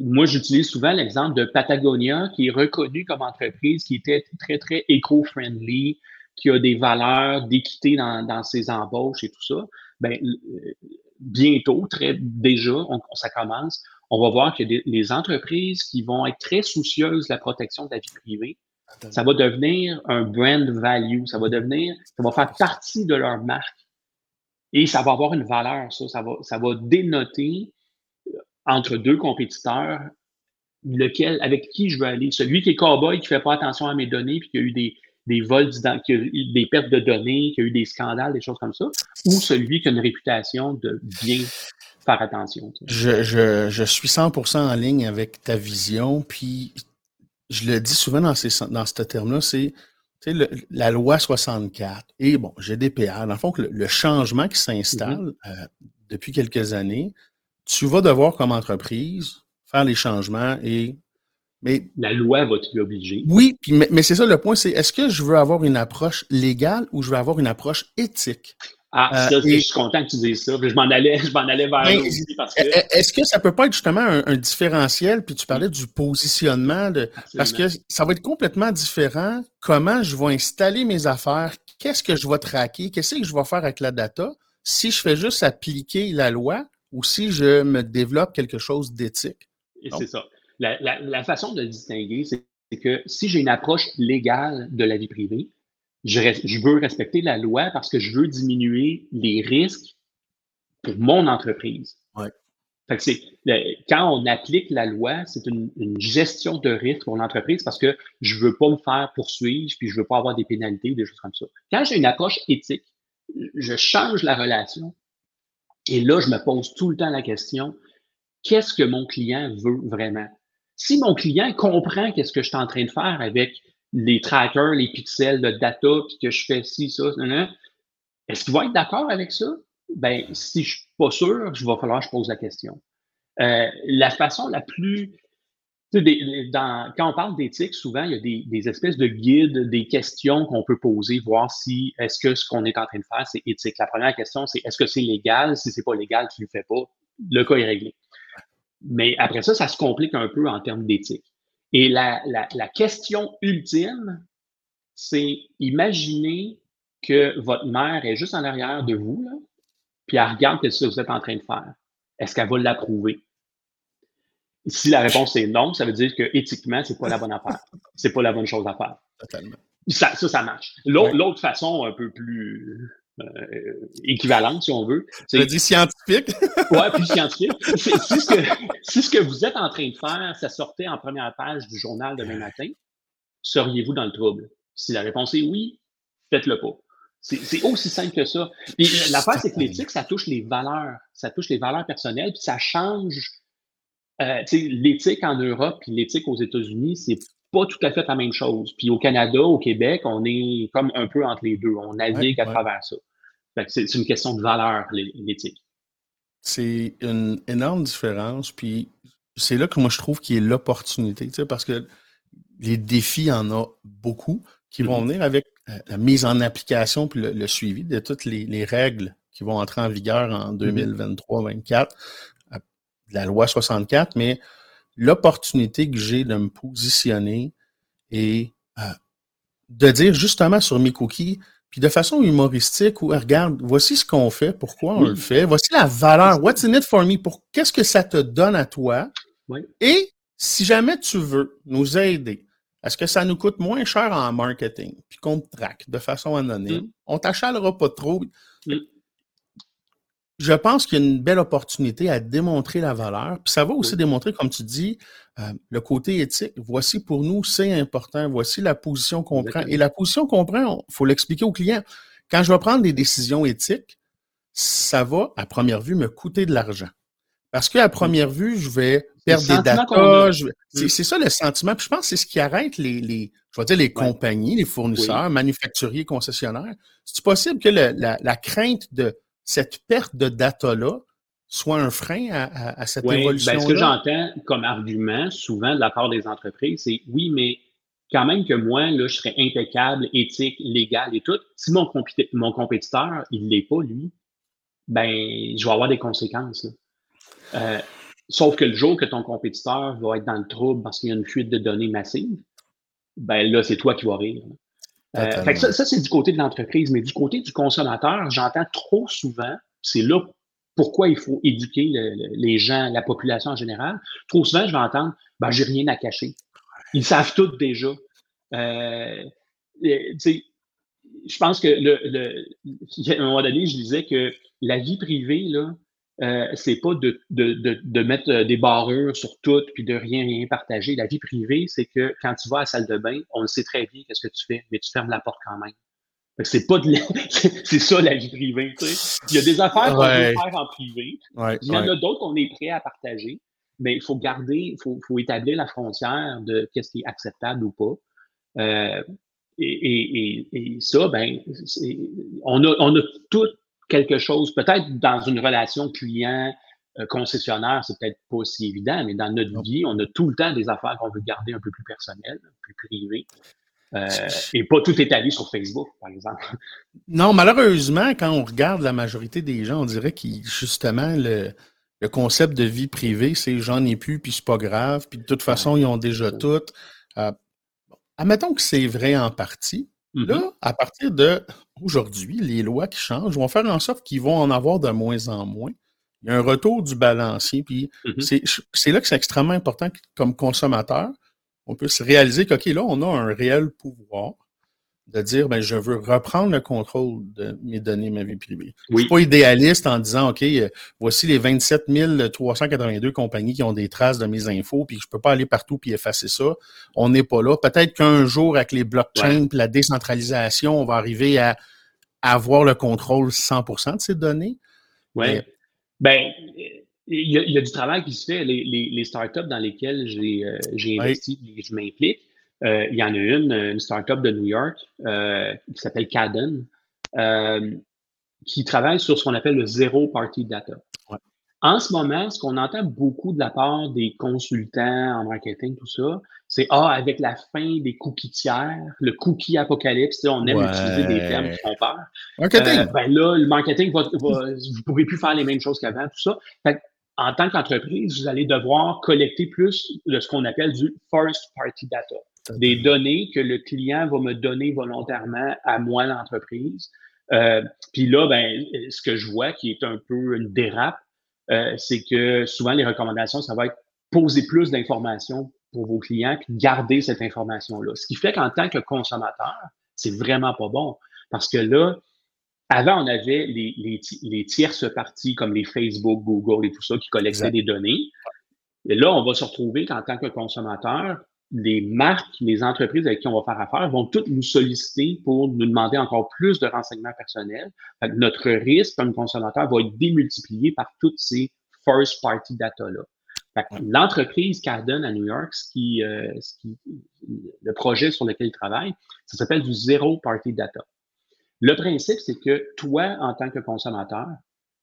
Moi, j'utilise souvent l'exemple de Patagonia, qui est reconnu comme entreprise qui était très, très éco-friendly, qui a des valeurs d'équité dans, ses embauches et tout ça. Ben, bientôt, très déjà, on, ça commence, on va voir que les entreprises qui vont être très soucieuses de la protection de la vie privée, ça va devenir un brand value. Ça va devenir, ça va faire partie de leur marque. Et ça va avoir une valeur, ça. Ça va, ça va dénoter euh, entre deux compétiteurs lequel, avec qui je veux aller. Celui qui est cowboy, qui fait pas attention à mes données, puis qui a eu des, des vols, qui a eu des pertes de données, qui a eu des scandales, des choses comme ça, ou celui qui a une réputation de bien faire attention. Je, je, je suis 100% en ligne avec ta vision, puis je le dis souvent dans, ces, dans ce terme-là, c'est la loi 64 et bon, GDPR, dans le fond, le, le changement qui s'installe mm-hmm. euh, depuis quelques années, tu vas devoir, comme entreprise, faire les changements et. Mais, la loi va t'y obliger. Oui, puis, mais, mais c'est ça le point, c'est est-ce que je veux avoir une approche légale ou je veux avoir une approche éthique? Ah, euh, je suis content que tu dises ça. Je m'en allais, je m'en allais vers ben, aussi parce que. Est-ce que ça peut pas être justement un, différentiel? Puis tu parlais du positionnement de. Parce que ça va être complètement différent. Comment je vais installer mes affaires? Qu'est-ce que je vais traquer? Qu'est-ce que je vais faire avec la data? Si je fais juste appliquer la loi ou si je me développe quelque chose d'éthique. Et c'est ça. La, la façon de le distinguer, c'est que si j'ai une approche légale de la vie privée, je, veux respecter la loi parce que je veux diminuer les risques pour mon entreprise. Ouais. Fait quand on applique la loi, c'est une, gestion de risque pour l'entreprise parce que je veux pas me faire poursuivre puis je veux pas avoir des pénalités ou des choses comme ça. Quand j'ai une approche éthique, je change la relation et là, je me pose tout le temps la question, qu'est-ce que mon client veut vraiment? Si mon client comprend qu'est-ce que je suis en train de faire avec les trackers, les pixels de data, puis que je fais ci, ça, est-ce qu'il va être d'accord avec ça? Ben, si je suis pas sûr, je va falloir que je pose la question. Euh, la façon la plus. Quand on parle d'éthique, souvent, il y a des, espèces de guides, des questions qu'on peut poser, voir si est-ce que ce qu'on est en train de faire, c'est éthique. La première question, c'est est-ce que c'est légal? Si c'est pas légal, tu le fais pas. Le cas est réglé. Mais après ça, ça se complique un peu en termes d'éthique. Et la, la, la question ultime, c'est imaginer que votre mère est juste en arrière de vous, là, puis elle regarde ce que vous êtes en train de faire. Est-ce qu'elle va l'approuver? Si la réponse est non, ça veut dire que éthiquement, c'est pas la bonne affaire. C'est pas la bonne chose à faire. Totalement. Ça, ça, ça marche. L'autre façon, un peu plus euh, équivalente, si on veut. C'est dit scientifique? ouais, plus scientifique. Si, ce que, si ce que vous êtes en train de faire, ça sortait en première page du journal demain matin, seriez-vous dans le trouble? Si la réponse est oui, faites-le pas. C'est aussi simple que ça. l'affaire, c'est que l'éthique, ça touche les valeurs. Ça touche les valeurs personnelles, puis ça change. Euh, l'éthique en Europe et l'éthique aux États-Unis, c'est pas tout à fait la même chose. Puis au Canada, au Québec, on est comme un peu entre les deux. On navigue à travers ça. C'est une question de valeur, l'éthique. C'est une énorme différence. Puis c'est là que moi je trouve qu'il y a l'opportunité, parce que les défis, il y en a beaucoup qui vont mm-hmm. venir avec euh, la mise en application puis le, suivi de toutes les, règles qui vont entrer en vigueur en 2023-2024, mm-hmm. la loi 64, mais l'opportunité que j'ai de me positionner et euh, de dire justement sur mes cookies, puis de façon humoristique, ou regarde, voici ce qu'on fait, pourquoi on le fait, voici la valeur, what's in it for me, pour qu'est-ce que ça te donne à toi? Et si jamais tu veux nous aider, est-ce que ça nous coûte moins cher en marketing, puis qu'on te traque de façon anonyme, mm. on t'achalera pas trop. Mm je pense qu'il y a une belle opportunité à démontrer la valeur. Puis ça va aussi démontrer, comme tu dis, euh, le côté éthique. Voici pour nous, c'est important. Voici la position qu'on prend. Et la position qu'on prend, il faut l'expliquer au client. Quand je vais prendre des décisions éthiques, ça va, à première vue, me coûter de l'argent. Parce qu'à première vue, je vais perdre des datas. Mm. C'est ça le sentiment. Puis je pense que c'est ce qui arrête les, les, je vais dire les compagnies, les fournisseurs, manufacturiers, concessionnaires. C'est possible que la crainte de cette perte de data-là soit un frein à, cette évolution-là? Ben, ce que j'entends comme argument souvent de la part des entreprises, c'est oui, mais quand même que moi, là, je serais impeccable, éthique, légal et tout. Si mon, mon compétiteur, il ne l'est pas, lui, ben, je vais avoir des conséquences. Euh, sauf que le jour que ton compétiteur va être dans le trouble parce qu'il y a une fuite de données massive, ben là, c'est toi qui vas rire. Euh, ça, c'est du côté de l'entreprise, mais du côté du consommateur, j'entends trop souvent, c'est là pourquoi il faut éduquer les gens, la population en général. Trop souvent, je vais entendre, ben, j'ai rien à cacher. Ils savent tout déjà. Euh, je pense que le, le, à un moment donné, je disais que la vie privée, là, euh, c'est pas de, de, de, de, mettre euh, des barrures sur tout puis de rien rien partager. La vie privée, c'est que quand tu vas à la salle de bain, on le sait très bien qu'est-ce que tu fais, mais tu fermes la porte quand même. C'est pas de c'est ça la vie privée. Tu sais. Il y a des affaires qu'on peut faire en privé. il y en a d'autres qu'on est prêt à partager, mais il faut garder, il faut, faut, établir la frontière de qu'est-ce qui est acceptable ou pas. Euh, et, et, et, et, ça, ben, on a, on a tout quelque chose, peut-être dans une relation client-concessionnaire, c'est peut-être pas aussi évident, mais dans notre vie, on a tout le temps des affaires qu'on veut garder un peu plus personnelles, plus privées. Euh, et pas tout établi sur Facebook, par exemple. Non, malheureusement, quand on regarde la majorité des gens, on dirait que justement, le, concept de vie privée, c'est j'en ai plus, puis c'est pas grave, puis de toute façon, ils ont déjà tout. Euh, admettons que c'est vrai en partie, Là, mm-hmm. à partir de aujourd'hui, les lois qui changent vont faire en sorte qu'ils vont en avoir de moins en moins. Il y a un retour du balancier. Puis mm-hmm. c'est là que c'est extrêmement important comme consommateur, on peut se réaliser qu'OK, là, on a un réel pouvoir de dire ben, je veux reprendre le contrôle de mes données, ma vie privée. Je ne suis pas idéaliste en disant OK, euh, voici les 27 382 compagnies qui ont des traces de mes infos, puis je ne peux pas aller partout puis effacer ça. On n'est pas là. Peut-être qu'un jour, avec les blockchains et la décentralisation, on va arriver à, avoir le contrôle 100% de ces données. Oui. Ben, il y, a, du travail qui se fait. Les, startups dans lesquelles j'ai euh, investi, je m'implique, euh, il y en a une, une startup de New York euh, qui s'appelle Caden, euh, qui travaille sur ce qu'on appelle le zero party data. En ce moment, ce qu'on entend beaucoup de la part des consultants en marketing, tout ça, c'est ah, avec la fin des cookies tiers, le cookie apocalypse, on aime utiliser des termes qui font peur. Marketing. ben là, le marketing va, vous ne pourrez plus faire les mêmes choses qu'avant, tout ça. en tant qu'entreprise, vous allez devoir collecter plus de ce qu'on appelle du first party data des données que le client va me donner volontairement à moi, l'entreprise. Euh, puis là, ben, ce que je vois qui est un peu une dérape, euh, c'est que souvent les recommandations, ça va être poser plus d'informations pour vos clients, puis garder cette information-là. Ce qui fait qu'en tant que consommateur, c'est vraiment pas bon. Parce que là, avant, on avait les, les, tierces parties comme les Facebook, Google et tout ça qui collectaient des données. Et là, on va se retrouver qu'en tant que consommateur, les marques, les entreprises avec qui on va faire affaire vont toutes nous solliciter pour nous demander encore plus de renseignements personnels. notre risque comme consommateur va être démultiplié par toutes ces first party data-là. L'entreprise Cardone à New York, ce qui, euh, ce qui, le projet sur lequel il travaille, ça s'appelle du Zero Party Data. Le principe, c'est que toi, en tant que consommateur,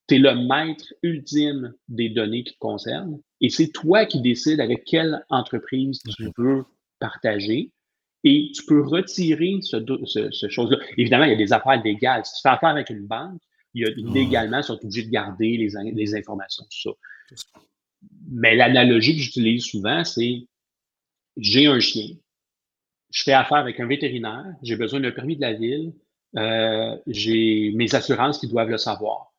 tu es le maître ultime des données qui te concernent et c'est toi qui décides avec quelle entreprise tu veux partager et tu peux retirer ce, ce, chose-là. Évidemment, il y a des affaires légales. Si tu fais affaire avec une banque, il y a, légalement, ils sont obligés de garder les, les informations, tout ça. Mais l'analogie que j'utilise souvent, c'est j'ai un chien. Je fais affaire avec un vétérinaire, j'ai besoin d'un permis de la ville, euh, j'ai mes assurances qui doivent le savoir.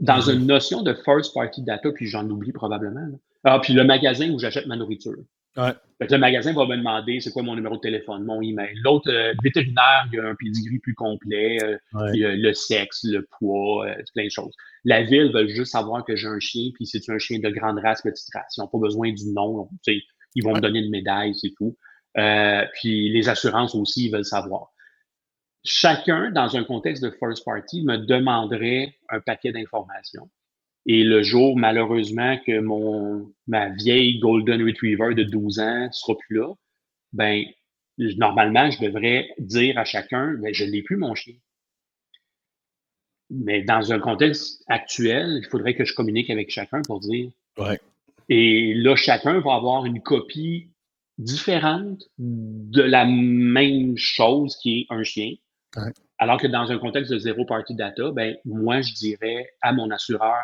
Dans mhm. une notion de first party data, puis j'en oublie probablement. Ah, puis le magasin où j'achète ma nourriture. Ouais. le magasin va me demander c'est quoi mon numéro de téléphone, mon email. L'autre, euh, vétérinaire, il y a un pedigree plus complet, euh, a le sexe, le poids, plein de choses. La ville veut juste savoir que j'ai un chien, puis c'est un chien de grande race, petite race. Ils n'ont pas besoin du nom. Ils vont me donner une médaille, c'est tout. puis les assurances aussi, ils veulent savoir chacun, dans un contexte de first party, me demanderait un paquet d'informations. Et le jour, malheureusement, que mon, ma vieille Golden Retriever de 12 ans ne sera plus là, ben, normalement, je devrais dire à chacun, ben, je n'ai plus mon chien. Mais dans un contexte actuel, il faudrait que je communique avec chacun pour dire. Ouais. Et là, chacun va avoir une copie différente de la même chose qui est un chien. Alors que dans un contexte de zéro party data, ben, moi, je dirais à mon assureur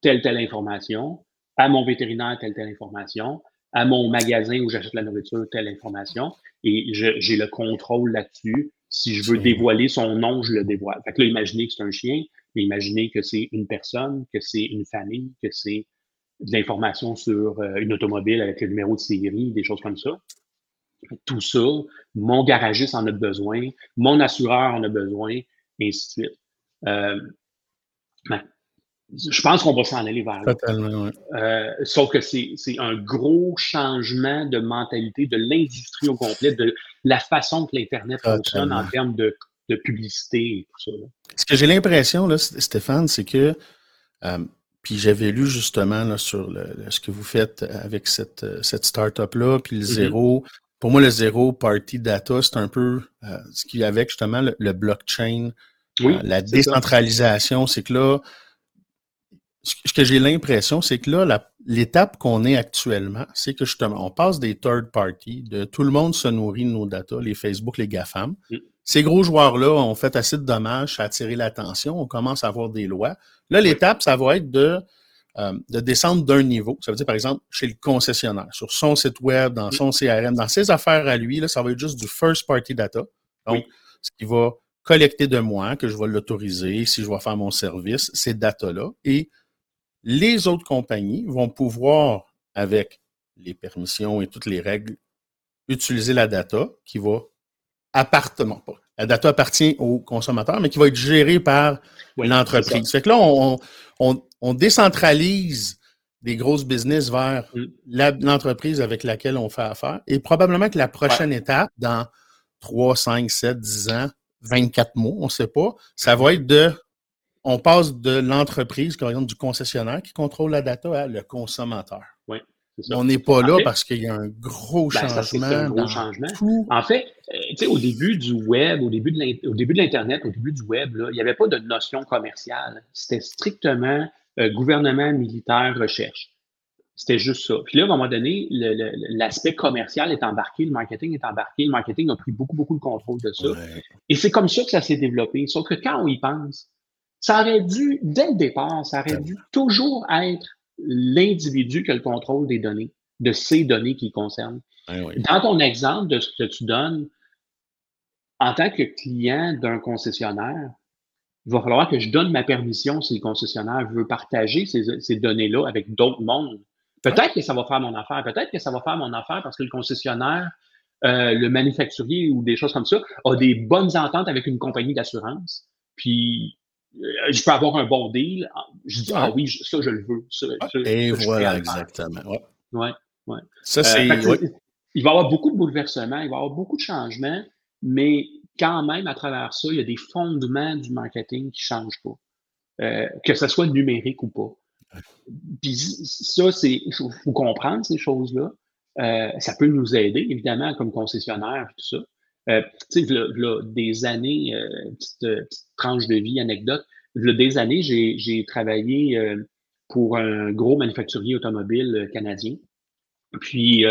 telle, telle information, à mon vétérinaire telle, telle information, à mon magasin où j'achète la nourriture telle information, et j'ai le contrôle là-dessus. Si je veux dévoiler son nom, je le dévoile. Fait que là, imaginez que c'est un chien, mais imaginez que c'est une personne, que c'est une famille, que c'est de l'information sur euh, une automobile avec le numéro de série, des choses comme ça tout ça, mon garagiste en a besoin, mon assureur en a besoin, et ainsi de suite. Euh, ben, je pense qu'on va s'en aller vers là. Totalement, euh, sauf que c'est un gros changement de mentalité de l'industrie au complet, de la façon que l'Internet fonctionne en termes de, publicité et tout ça. Ce que j'ai l'impression, Stéphane, c'est que, euh, puis j'avais lu justement sur ce que vous faites avec cette, cette start-up-là, puis le mm-hmm. zéro, pour moi, le zéro party data, c'est un peu euh, ce qui avec justement le, blockchain, euh, la décentralisation. C'est que là, ce que j'ai l'impression, c'est que là, l'étape qu'on est actuellement, c'est que justement, on passe des third parties, de tout le monde se nourrit de nos data, les Facebook, les GAFAM. Mm. Ces gros joueurs-là ont fait assez de dommages, à attirer l'attention, on commence à avoir des lois. Là, l'étape, ça va être de euh, de descendre d'un niveau. Ça veut dire, par exemple, chez le concessionnaire, sur son site web, dans son CRM, dans ses affaires à lui, là, ça va être juste du first party data. Donc, ce qui va collecter de moi, que je vais l'autoriser, si je vais faire mon service, ces data-là. Et les autres compagnies vont pouvoir, avec les permissions et toutes les règles, utiliser la data qui va appartenir, pas. La data appartient au consommateur, mais qui va être gérée par l'entreprise. Fait que là, on, on, on décentralise des grosses business vers mm. l'entreprise avec laquelle on fait affaire. Et probablement que la prochaine étape, dans 3, 5, 7, 10 ans, 24 mois, on ne sait pas, ça va être de, on passe de l'entreprise, par exemple du concessionnaire qui contrôle la data à le consommateur. Oui. On n'est pas là parce qu'il y a un gros ben, changement. un gros changement. En fait, euh, au début du web, au début de l'Internet, au début du web, il n'y avait pas de notion commerciale. C'était strictement euh, gouvernement, militaire, recherche. C'était juste ça. Puis là, à un moment donné, l'aspect commercial est embarqué, le marketing est embarqué, le marketing a pris beaucoup, beaucoup de contrôle de ça. Et c'est comme ça que ça s'est développé. Sauf que quand on y pense, ça aurait dû, dès le départ, ça aurait dû toujours être l'individu qui a le contrôle des données, de ces données qui concernent. Dans ton exemple de ce que tu donnes, en tant que client d'un concessionnaire, il va falloir que je donne ma permission si le concessionnaire veut partager ces, données-là avec d'autres mondes. Peut-être que ça va faire mon affaire. Peut-être que ça va faire mon affaire parce que le concessionnaire, euh, le manufacturier ou des choses comme ça a des bonnes ententes avec une compagnie d'assurance. Puis je peux avoir un bon deal. Je dis, ah oui, ça, je le veux. Ça, ça, Et ça, voilà, exactement. Ouais. Ouais, ouais. Ça, Euh, c'est. ouais. Il va y avoir beaucoup de bouleversements, il va y avoir beaucoup de changements, mais quand même, à travers ça, il y a des fondements du marketing qui ne changent pas. Euh, que ce soit numérique ou pas. Puis ça, c'est. Il faut, faut comprendre ces choses-là. Euh, ça peut nous aider, évidemment, comme concessionnaire, tout ça. Euh, tu sais, des années, euh, petite, euh, petite tranche de vie, anecdote. V'là des années, j'ai travaillé euh, pour un gros manufacturier automobile canadien. Puis,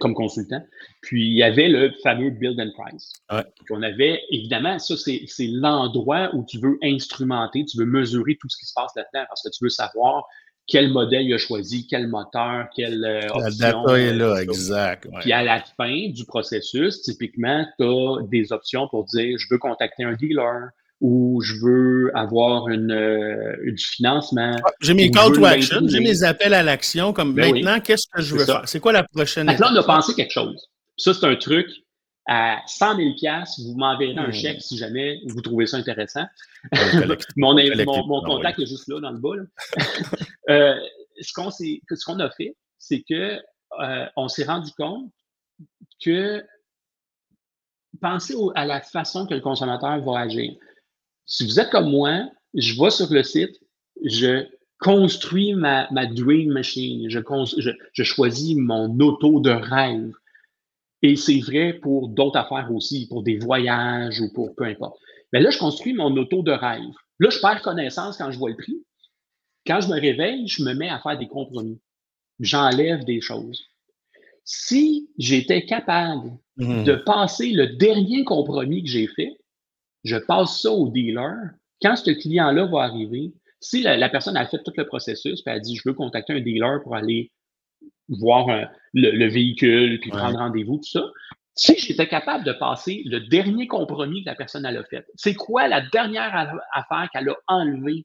comme consultant. Puis, il y avait le fameux Build and Price. Ouais. On avait, évidemment, ça, c'est c'est l'endroit où tu veux instrumenter, tu veux mesurer tout ce qui se passe là-dedans parce que tu veux savoir quel modèle il a choisi, quel moteur, quelle euh, La option. data est euh, là, exact. ouais. Puis à la fin du processus, typiquement, tu as des options pour dire je veux contacter un dealer ou je veux avoir une, euh, du financement. Ah, J'ai mes call to action, j'ai mes appels à l'action comme Ben oui. maintenant, qu'est-ce que je veux faire? C'est quoi la prochaine là, on a pensé quelque chose. Ça, c'est un truc à 100 000 vous m'enverrez un Hmm. chèque si jamais vous trouvez ça intéressant. Mon, mon, mon ah contact est juste là dans le bas. Euh, ce qu'on a fait, c'est que euh, on s'est rendu compte que pensez au- à la façon que le consommateur va agir. Si vous êtes comme moi, je vais sur le site, je construis ma, ma dream machine, je, je, je choisis mon auto de rêve. Et c'est vrai pour d'autres affaires aussi, pour des voyages ou pour peu importe. Mais là, je construis mon auto de rêve. Là, je perds connaissance quand je vois le prix. Quand je me réveille, je me mets à faire des compromis. J'enlève des choses. Si j'étais capable Mhm. de passer le dernier compromis que j'ai fait, je passe ça au dealer. Quand ce client-là va arriver, si la, la personne a fait tout le processus, puis elle a dit, je veux contacter un dealer pour aller voir un- le, le véhicule, puis Ouais. prendre rendez-vous, tout ça. Si j'étais capable de passer le dernier compromis que la personne elle a fait, c'est quoi la dernière affaire qu'elle a enlevée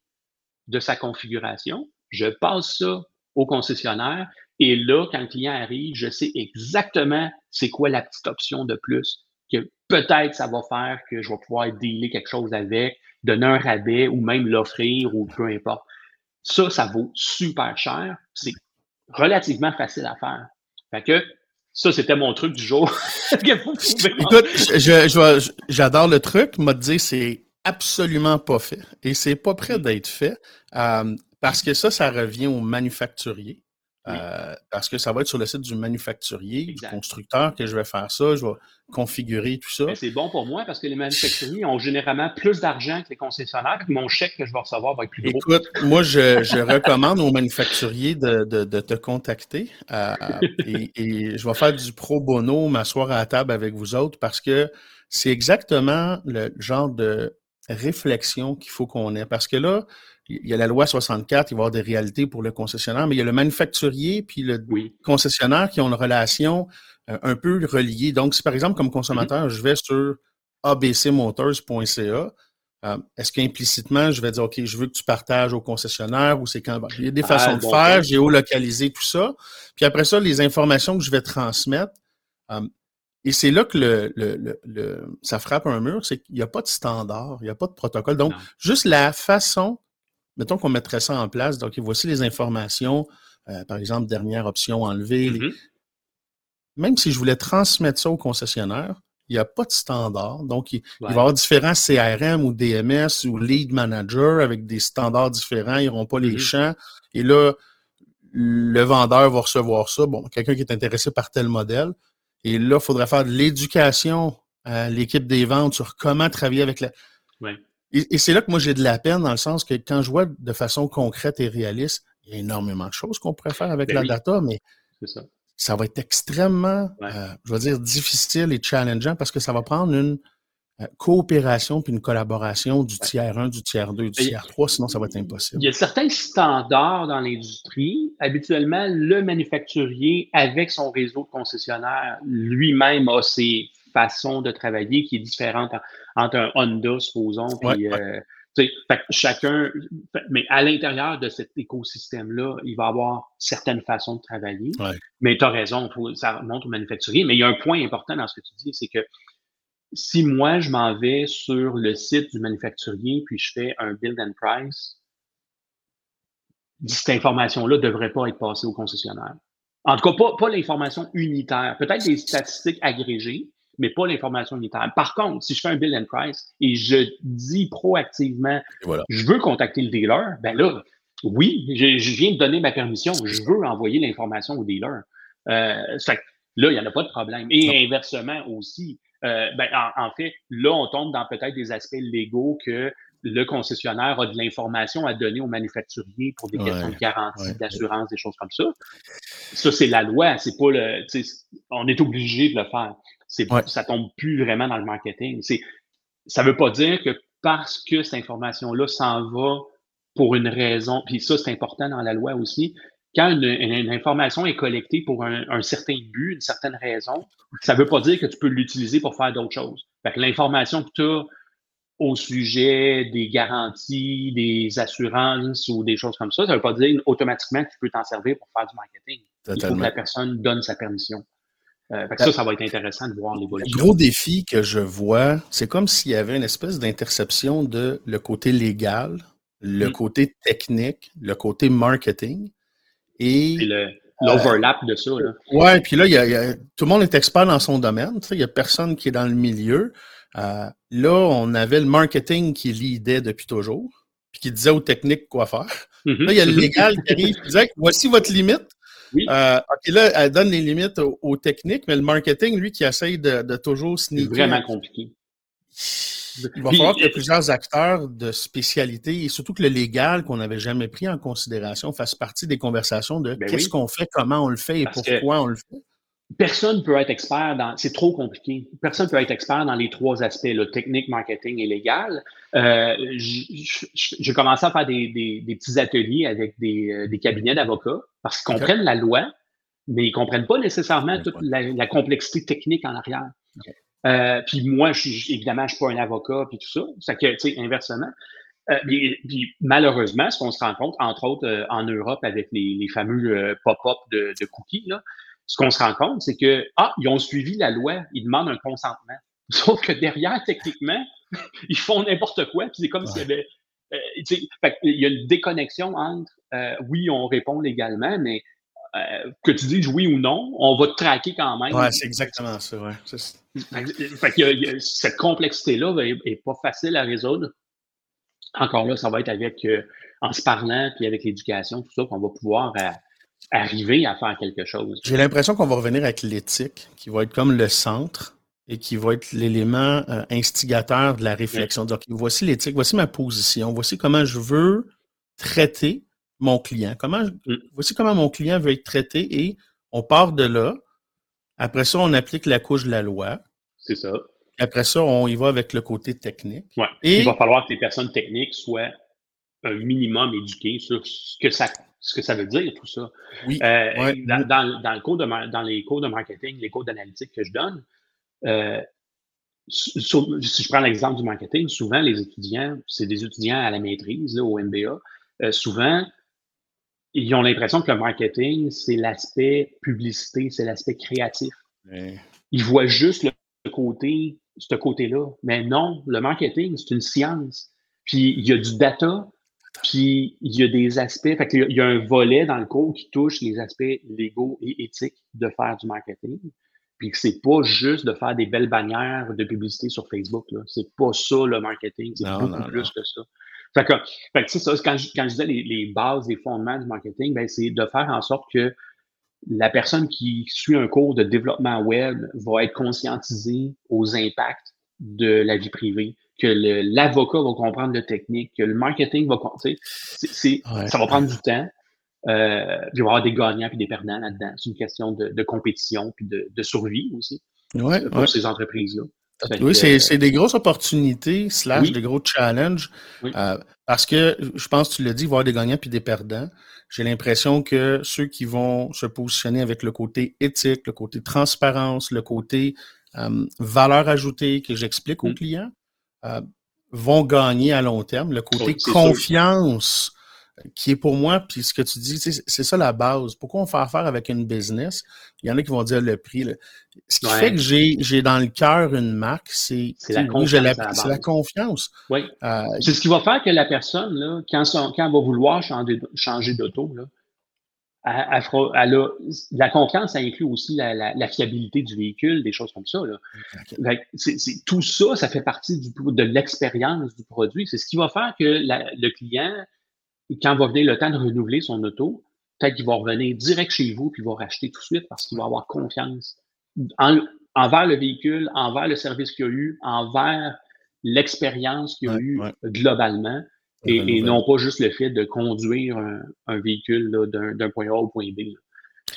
de sa configuration? Je passe ça au concessionnaire et là, quand le client arrive, je sais exactement c'est quoi la petite option de plus que peut-être ça va faire que je vais pouvoir dealer quelque chose avec, donner un rabais ou même l'offrir ou peu importe. Ça, ça vaut super cher. C'est relativement facile à faire. Fait que ça, c'était mon truc du jour. Écoute, j'adore le truc, m'a dit c'est absolument pas fait. Et c'est pas prêt d'être fait. euh, parce que ça, ça revient au manufacturier. Oui. Euh, parce que ça va être sur le site du manufacturier, Exact. du constructeur que je vais faire ça, je vais configurer tout ça. C'est bon pour moi parce que les manufacturiers ont généralement plus d'argent que les concessionnaires. Mon chèque que je vais recevoir va être plus gros. Écoute, moi, je, je recommande aux manufacturiers de, de, de te contacter euh, et, et je vais faire du pro bono, m'asseoir à la table avec vous autres parce que c'est exactement le genre de réflexion qu'il faut qu'on ait. Parce que là, il y a la loi 64, il va y avoir des réalités pour le concessionnaire, mais il y a le manufacturier puis le Oui. concessionnaire qui ont une relation euh, un peu reliée. Donc, si par exemple, comme consommateur, je vais sur abcmotors.ca, euh, est-ce qu'implicitement, je vais dire, OK, je veux que tu partages au concessionnaire ou c'est quand. Il y a des Ah, façons de bon faire, point. géolocaliser tout ça. Puis après ça, les informations que je vais transmettre. euh, et c'est là que le, le, le, le- ça frappe un mur, c'est qu'il n'y a pas de standard, il n'y a pas de protocole. Donc, Non. juste la façon, mettons qu'on mettrait ça en place, donc voici les informations, euh, par exemple, dernière option enlevée, les- Mhm. même si je voulais transmettre ça au concessionnaire, il n'y a pas de standard. Donc, il, il va y avoir différents CRM ou DMS ou lead manager avec des standards différents. Ils n'auront pas les Mhm. champs. Et là, le vendeur va recevoir ça. Bon, quelqu'un qui est intéressé par tel modèle. Et là, il faudrait faire de l'éducation à l'équipe des ventes sur comment travailler avec la. Ouais. Et, et c'est là que moi, j'ai de la peine dans le sens que quand je vois de façon concrète et réaliste, il y a énormément de choses qu'on pourrait faire avec Ben la oui. data, mais ça. ça va être extrêmement, Ouais. euh, je vais dire, difficile et challengeant parce que ça va prendre une euh, coopération puis une collaboration du tiers 1, du tiers 2, du tiers 3, sinon ça va être impossible. Il y a certains standards dans l'industrie. Habituellement, le manufacturier, avec son réseau de concessionnaires, lui-même a ses façons de travailler qui est différente en- entre un Honda, supposons, puis Ouais, ouais. euh, fait que chacun, fait- mais à l'intérieur de cet écosystème-là, il va y avoir certaines façons de travailler. Ouais. Mais tu as raison, faut- ça remonte au manufacturier. Mais il y a un point important dans ce que tu dis, c'est que si moi, je m'en vais sur le site du manufacturier, puis je fais un build and price, cette information-là ne devrait pas être passée au concessionnaire. En tout cas, pas, pas l'information unitaire. Peut-être des statistiques agrégées, mais pas l'information unitaire. Par contre, si je fais un build and price et je dis proactivement, voilà. je veux contacter le dealer, ben là, oui, je, je viens de donner ma permission, je veux envoyer l'information au dealer. Euh, fait que là, il n'y en a pas de problème. Et inversement aussi, euh, ben, en, en fait, là, on tombe dans peut-être des aspects légaux que le concessionnaire a de l'information à donner au manufacturier pour des Ouais, questions de garantie, ouais. d'assurance, des choses comme ça. Ça, c'est la loi, c'est pas le. On est obligé de le faire. C'est, Ouais. Ça tombe plus vraiment dans le marketing. C'est, ça veut pas dire que parce que cette information-là s'en va pour une raison, puis ça, c'est important dans la loi aussi, quand une, information est collectée pour un, un certain but, une certaine raison, ça veut pas dire que tu peux l'utiliser pour faire d'autres choses. Fait que l'information que tu as au sujet des garanties, des assurances ou des choses comme ça, ça veut pas dire automatiquement que tu peux t'en servir pour faire du marketing. Il faut que la personne donne sa permission. Euh, fait que ça, ça va être intéressant de voir Le l'évolution. gros défi que je vois, c'est comme s'il y avait une espèce d'interception de le côté légal, le Mm. côté technique, le côté marketing. Et le- l'overlap de ça. Là. ouais, puis là, il y a, il y a- tout le monde est expert dans son domaine. Il n'y a personne qui est dans le milieu. Euh, là, on avait le marketing qui leadait depuis toujours, puis qui disait aux techniques quoi faire. Mhm. Là, il y a le légal qui arrive et disait voici votre limite. Oui. Euh, OK, là, elle donne les limites aux, aux techniques, mais le marketing, lui, qui essaye de, de toujours C'est sneaker. vraiment compliqué. Il va Puis, falloir ait euh, plusieurs acteurs de spécialité et surtout que le légal qu'on n'avait jamais pris en considération fasse partie des conversations de Ben qu'est-ce oui. qu'on fait, comment on le fait et Parce que- pourquoi on le fait. Personne peut être expert dans. C'est trop compliqué. Personne peut être expert dans les trois aspects, là, technique, marketing et légal. Euh, J'ai commencé à faire des, des- des petits ateliers avec des, euh, des cabinets d'avocats parce qu'ils comprennent la loi, mais ils comprennent pas nécessairement toute la, la complexité technique en arrière. Euh, puis moi, je suis, évidemment, je suis pas un avocat puis tout ça. Ça que, tu sais, inversement. Euh, puis, puis malheureusement, ce qu'on se rend compte, entre autres euh, en Europe avec les, les fameux euh, pop-up de, de cookies, là, ce qu'on se rend compte, c'est que ah, ils ont suivi la loi, ils demandent un consentement. Sauf que derrière, techniquement, ils font n'importe quoi. Puis c'est comme s'il y avait, euh, fait il y a une déconnexion entre euh, oui, on répond légalement, mais euh, que tu dises oui ou non, on va te traquer quand même. Ouais, c'est exactement ça. Ouais. Fait fait y a- il y a- cette complexité-là ben, est, est pas facile à résoudre. Encore là, ça va être avec en se parlant puis avec l'éducation, tout ça, qu'on va pouvoir arriver à faire quelque chose. J'ai l'impression qu'on va revenir avec l'éthique, qui va être comme le centre et qui va être l'élément euh, instigateur de la réflexion. Donc, voici l'éthique, voici ma position, voici comment je veux traiter mon client. Comment, je- Mm. Voici comment mon client veut être traité et on part de là. Après ça, on applique la couche de la loi. C'est ça. Après ça, on y va avec le côté technique. Ouais. Et- Il va falloir que les personnes techniques soient un minimum éduquées sur ce que ça, ce que ça veut dire, tout ça. Oui. Euh, Ouais. dans, dans- dans le cours de, mar- dans les cours de marketing, les cours d'analytique que je donne, euh, sur- si je prends l'exemple du marketing, souvent les étudiants, c'est des étudiants à la maîtrise, là, au MBA, euh, souvent, ils ont l'impression que le marketing, c'est l'aspect publicité, c'est l'aspect créatif. Ils voient juste le côté, ce côté-là. Mais non, le marketing, c'est une science. Puis il y a du data, puis il y a des aspects. Fait qu'il y a- il y a un volet dans le cours qui touche les aspects légaux et éthiques de faire du marketing. Puis que c'est pas juste de faire des belles bannières de publicité sur Facebook. Là. C'est pas ça le marketing. C'est beaucoup non, plus non. que ça. Fait que, fait que c'est ça. Quand je, quand je disais les, les bases, les fondements du marketing, ben, c'est de faire en sorte que la personne qui suit un cours de développement web va être conscientisée aux impacts de la vie privée, que l'avocat va comprendre le technique, que le marketing va comprendre. Ouais. Ça va prendre du temps. Euh, il va y avoir des gagnants puis des perdants là-dedans. C'est une question de, de compétition puis de, de survie aussi Ouais, pour ouais. ces entreprises-là. Oui, c'est euh, c'est des grosses opportunités, slash Oui. des gros challenges. Oui. euh, parce que je pense que tu l'as dit, il va y avoir des gagnants puis des perdants. J'ai l'impression que ceux qui vont se positionner avec le côté éthique, le côté transparence, le côté euh, valeur ajoutée que j'explique aux Mm. clients, euh, vont gagner à long terme. Le côté Oui, c'est confiance qui est pour moi, puis ce que tu dis, c'est ça la base. Pourquoi on fait affaire avec une business? Il y en a qui vont dire le prix. là. Ce qui Ouais. fait que j'ai dans le cœur une marque, c'est la oui, confiance la la. Oui. Euh, C'est ce qui va faire que la personne, là, quand, son- quand elle va vouloir changer, changer d'auto, la confiance, ça inclut aussi la, la- la fiabilité du véhicule, des choses comme ça. Là. Tout ça, ça fait partie du, de l'expérience du produit. C'est ce qui va faire que le client, quand va venir le temps de renouveler son auto, peut-être qu'il va revenir direct chez vous puis il va racheter tout de suite parce qu'il va avoir confiance en- envers le véhicule, envers le service qu'il a eu, envers l'expérience qu'il a Ouais, eu ouais. globalement Le et, non pas juste le fait de conduire un, un véhicule d'un point A au point B.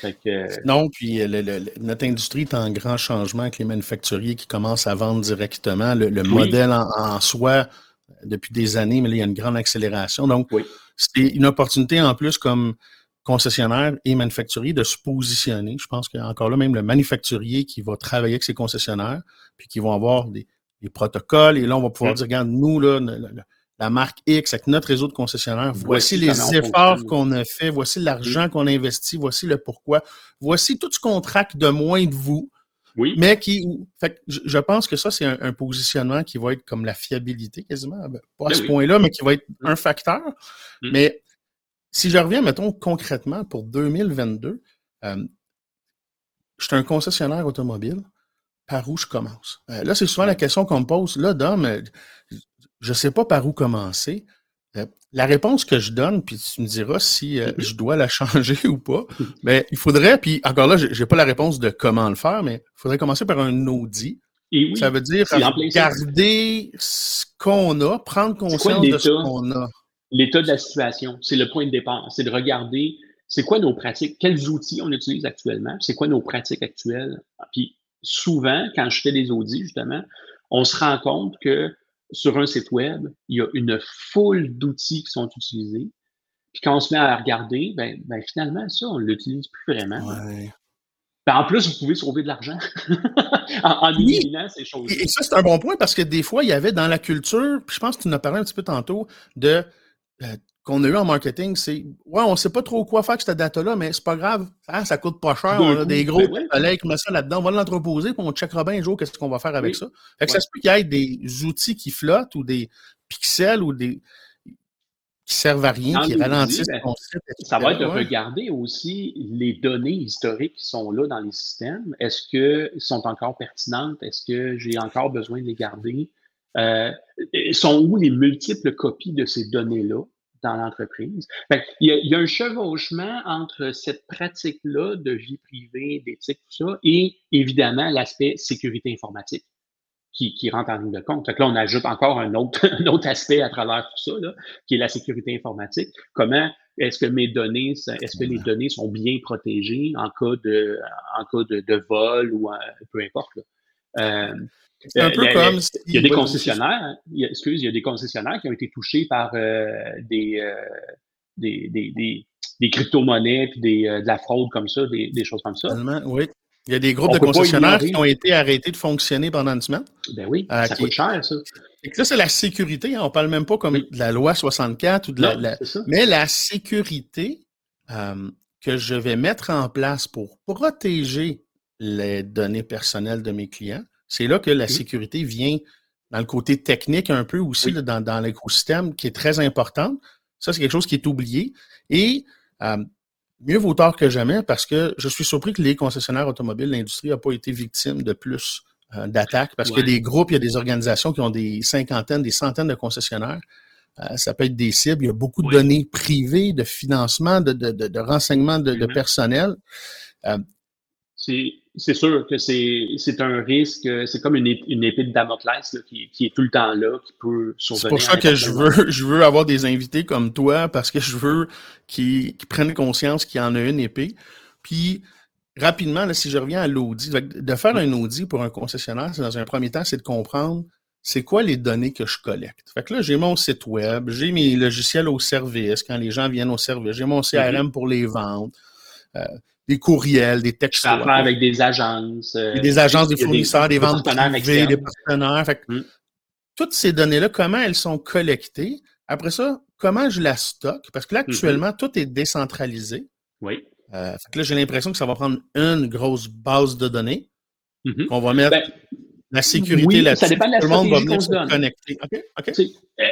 que, euh, Non, puis euh, le- notre industrie est en grand changement avec les manufacturiers qui commencent à vendre directement. Le, le Oui. modèle en, en soi, depuis des années, mais là, il y a une grande accélération. Donc, Oui. c'est une opportunité en plus comme concessionnaire et manufacturier de se positionner. Je pense qu'il y a encore là même le manufacturier qui va travailler avec ses concessionnaires, puis qui vont avoir des, des protocoles. Et là, on va pouvoir Mm. dire, regarde, nous, là, la marque X avec notre réseau de concessionnaires, voici Voici les efforts qu'on a fait, voici l'argent qu'on a investi, voici le pourquoi, voici tout ce qu'on traque de moins de vous, oui, mais qui, fait je, pense que ça, c'est un, un positionnement qui va être comme la fiabilité quasiment, Ben, pas à Ben ce oui. point-là, mais qui va être un facteur. Mm. Mais si je reviens, mettons, concrètement pour 2022, euh, je suis un concessionnaire automobile, par où je commence? Euh, là, c'est souvent la question qu'on me pose. Là, Dom, euh, je ne sais pas par où commencer. Euh, la réponse que je donne, puis tu me diras si euh, je dois la changer ou pas, mais il faudrait, puis encore là, j'ai j'ai pas la réponse de comment le faire, mais il faudrait commencer par un audit. et oui. Ça veut dire garder ce qu'on a, prendre conscience de ce qu'on a. l'état de la situation. C'est le point de départ. C'est de regarder c'est quoi nos pratiques, quels outils on utilise actuellement, c'est quoi nos pratiques actuelles. Puis souvent, quand je fais des audits, justement, on se rend compte que sur un site web, il y a une foule d'outils qui sont utilisés. Puis quand on se met à regarder, ben, ben finalement, ça, on ne l'utilise plus vraiment. Ouais. Ben, en plus, vous pouvez sauver de l'argent en, en Oui. éliminant ces choses. Et, et ça, c'est un bon point parce que des fois, il y avait dans la culture, puis je pense que tu en as parlé un petit peu tantôt, de euh, qu'on a eu en marketing, c'est ouais, on sait pas trop quoi faire avec cette data-là, mais c'est pas grave, hein, ça coûte pas cher, on a des gros ben ouais. collègues qui mettent ça là-dedans, on va l'entreposer, puis on checkera bien un jour qu'est-ce qu'on va faire avec Oui. ça. Fait que Ouais. ça se peut qu'il y ait des outils qui flottent ou des pixels ou des qui servent à rien, Dans qui ralentissent ben. Ça va être de regarder aussi les données historiques qui sont là dans les systèmes. Est-ce qu'elles sont encore pertinentes? Est-ce que j'ai encore besoin de les garder? Euh, sont où les multiples copies de ces données-là? Dans l'entreprise? Que il, y a, il y a un chevauchement entre cette pratique-là de vie privée, d'éthique, tout ça, et évidemment l'aspect sécurité informatique qui, qui rentre en ligne de compte. Fait que là, on ajoute encore un autre, un autre aspect à travers tout ça, là, qui est la sécurité informatique. Comment est-ce que mes données, est-ce que les données sont bien protégées en cas de, en cas de, de vol ou euh, peu importe. là? Euh, C'est un euh, peu comme si- il y a des concessionnaires, il y a- excuse, il y a des concessionnaires qui ont été touchés par euh, des, euh, des, des, des, des crypto-monnaies puis des, de la fraude comme ça, des, des choses comme ça. Tellement, oui. Il y a des groupes On de concessionnaires qui ont été arrêtés de fonctionner pendant une semaine. Ben oui, ça qui- coûte cher, ça. Là, c'est la sécurité. hein. On parle même pas comme Oui. de la loi 64 ou de la, Non, la- c'est ça. Mais la sécurité que je vais mettre en place pour protéger les données personnelles de mes clients, c'est là que la Oui. sécurité vient dans le côté technique un peu aussi, Oui. là, dans, dans l'écosystème, qui est très importante. Ça, c'est quelque chose qui est oublié. Et euh, mieux vaut tard que jamais parce que je suis surpris que les concessionnaires automobiles, l'industrie n'a pas été victime de plus euh, d'attaques parce qu'il y a Ouais. des groupes, il y a des organisations qui ont des cinquantaines, des centaines de concessionnaires. Euh, ça peut être des cibles. Il y a beaucoup de données privées, de financement, de, de, de, de renseignements de, personnel. C'est c'est sûr que c'est c'est un risque, c'est comme une, une épée de Damoclès là, qui, qui est tout le temps là, qui peut C'est survenir. pour à ça que je veux, je veux avoir des invités comme toi parce que je veux qu'ils prennent conscience qu'il y en a une épée. Puis, rapidement, là, si je reviens à l'audit, de faire un audit pour un concessionnaire, c'est dans un premier temps, c'est de comprendre c'est quoi les données que je collecte. Fait que là, j'ai mon site web, j'ai mes logiciels au service quand les gens viennent au service, j'ai mon CRM pour les ventes, euh, des courriels, des Ça textos. a affaire avec des agences. euh, des agences, des fournisseurs, des, des ventes partenaires des partenaires. Fait que Mm. toutes ces données-là, comment elles sont collectées? Après ça, comment je la stocke? Parce que là, Mhm. actuellement, tout est décentralisé. Oui. Euh, fait que là, j'ai l'impression que ça va prendre une grosse base de données Mhm. qu'on va mettre Ben, la sécurité oui, là-dessus. ça dépend de la Tout le monde va venir se donne. connecter. OK, OK. Tu sais, euh,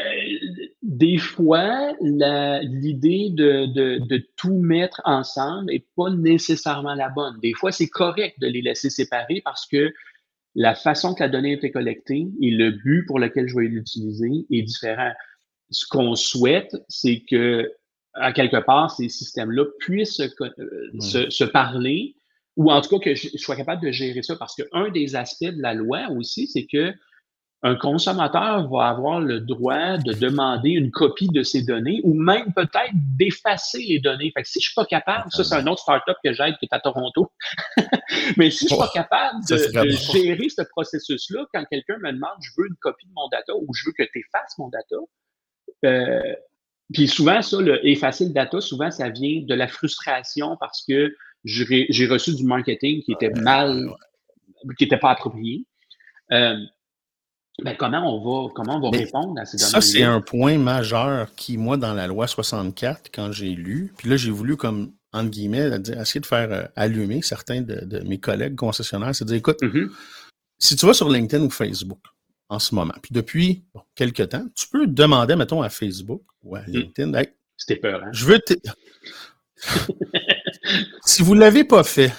des fois, l'idée de, de, de tout mettre ensemble n'est pas nécessairement la bonne. Des fois, c'est correct de les laisser séparer parce que la façon que la donnée a été collectée et le but pour lequel je vais l'utiliser est différent. Ce qu'on souhaite, c'est que, à quelque part, ces systèmes-là puissent se, euh, se, se parler ou en tout cas que je je sois capable de gérer ça parce qu'un des aspects de la loi aussi, c'est que un consommateur va avoir le droit de demander une copie de ses données ou même peut-être d'effacer les données. Fait que si je suis pas capable, ça c'est un autre startup que j'aide qui est à Toronto, mais si je suis pas capable de, gérer ce processus-là, quand quelqu'un me demande je veux une copie de mon data ou je veux que tu effaces mon data, euh, puis souvent ça, le effacer le data, souvent ça vient de la frustration parce que j'ai reçu du marketing qui était mal, qui n'était pas approprié. Euh, ben, comment on va, comment on va Mais répondre à ces Ça, c'est un point majeur qui, moi, dans la loi 64, quand j'ai lu, puis là, j'ai voulu, comme, entre guillemets, essayer de faire euh, allumer certains de, de mes collègues concessionnaires, c'est dire, écoute, Mhm. si tu vas sur LinkedIn ou Facebook en ce moment, puis depuis bon, quelques temps, tu peux demander, mettons, à Facebook ou à LinkedIn, Hey, C'était peur, hein? je veux... si vous ne l'avez pas fait,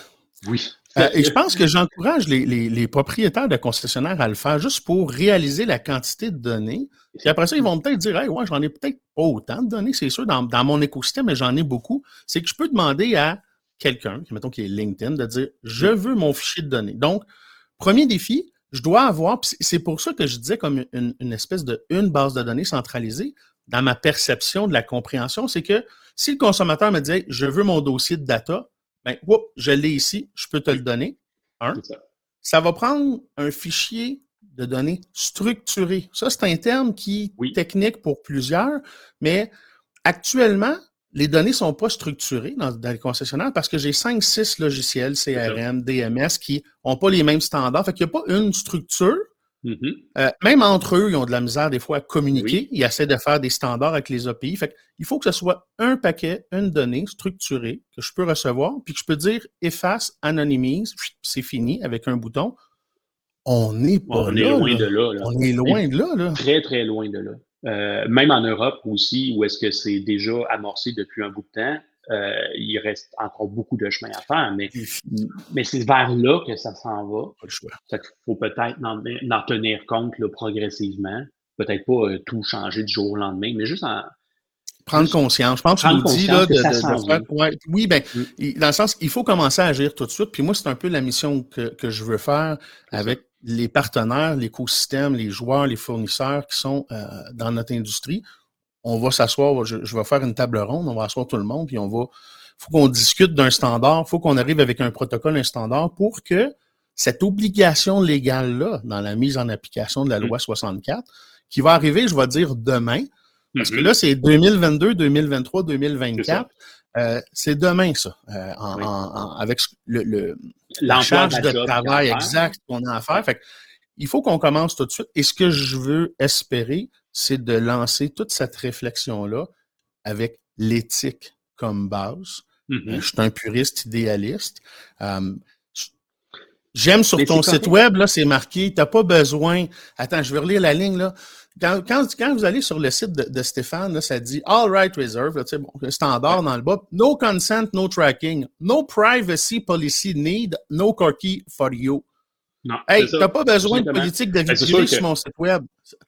Oui. euh, et je pense que j'encourage les, les- les propriétaires de concessionnaires à le faire juste pour réaliser la quantité de données. Puis après ça, ils vont peut-être dire, hey, ouais, j'en ai peut-être pas autant de données, c'est sûr, dans, dans mon écosystème, mais j'en ai beaucoup. C'est que je peux demander à quelqu'un, mettons qui est LinkedIn, de dire, je veux mon fichier de données. Donc, premier défi, je dois avoir, c'est pour ça que je disais comme une, une espèce de une base de données centralisée dans ma perception de la compréhension, c'est que si le consommateur me dit, je veux mon dossier de data, ben, whoop, je l'ai ici, je peux te le donner. Un. Ça. Ça va prendre un fichier de données structuré. Ça, c'est un terme qui est Oui. technique pour plusieurs, mais actuellement, les données sont pas structurées dans, dans les concessionnaires parce que j'ai 5-6 logiciels CRM, DMS qui ont pas les mêmes standards. Fait qu'il n'y a pas une structure. Mhm. Euh, même entre eux, ils ont de la misère des fois à communiquer. Oui. Ils essaient de faire des standards avec les API. Fait il faut que ce soit un paquet, une donnée structurée que je peux recevoir, puis que je peux dire efface, anonymise, puis c'est fini avec un bouton. On n'est pas On là. est loin là. de là. là. On est loin de là. là. Très, très loin de là. Euh, même en Europe aussi, où est-ce que c'est déjà amorcé depuis un bout de temps, euh, il reste encore beaucoup de chemin à faire, mais, mais c'est vers là que ça s'en va. Pas le choix. Il faut peut-être en, en tenir compte là, progressivement. Peut-être pas euh, tout changer du jour au lendemain, mais juste en, Prendre conscience. Je pense que tu nous dis là, de, de- de faire- ouais, oui, ben, Mm. il- dans le sens qu'il faut commencer à agir tout de suite. Puis moi, c'est un peu la mission que, que je veux faire avec les partenaires, l'écosystème, les joueurs, les fournisseurs qui sont euh, dans notre industrie. On va s'asseoir, je, je vais faire une table ronde, on va asseoir tout le monde, puis on va. faut qu'on discute d'un standard, faut qu'on arrive avec un protocole, un standard pour que cette obligation légale-là, dans la mise en application de la Mm. loi 64, qui va arriver, je vais dire demain, parce que Mhm. là, c'est 2022, 2023, C'est 2024. Euh, c'est demain, ça, euh, en- Oui. en- en- avec le, le- la charge de travail exact qu'on a à faire. Fait que il faut qu'on commence tout de suite. Et ce que je veux espérer, c'est de lancer toute cette réflexion-là avec l'éthique comme base. Mhm. Euh, Je suis un puriste idéaliste. Euh, J'aime sur Mais ton site web, là, c'est marqué, tu n'as pas besoin. Attends, je vais relire la ligne, là. Quand, quand, quand vous allez sur le site de, de Stéphane, là, ça dit All right reserve, là, bon, standard dans le bas. No consent, no tracking. No privacy policy need, no cookie for you. Non, Hey, t'as pas besoin de politique de Ben, sur que- mon site web.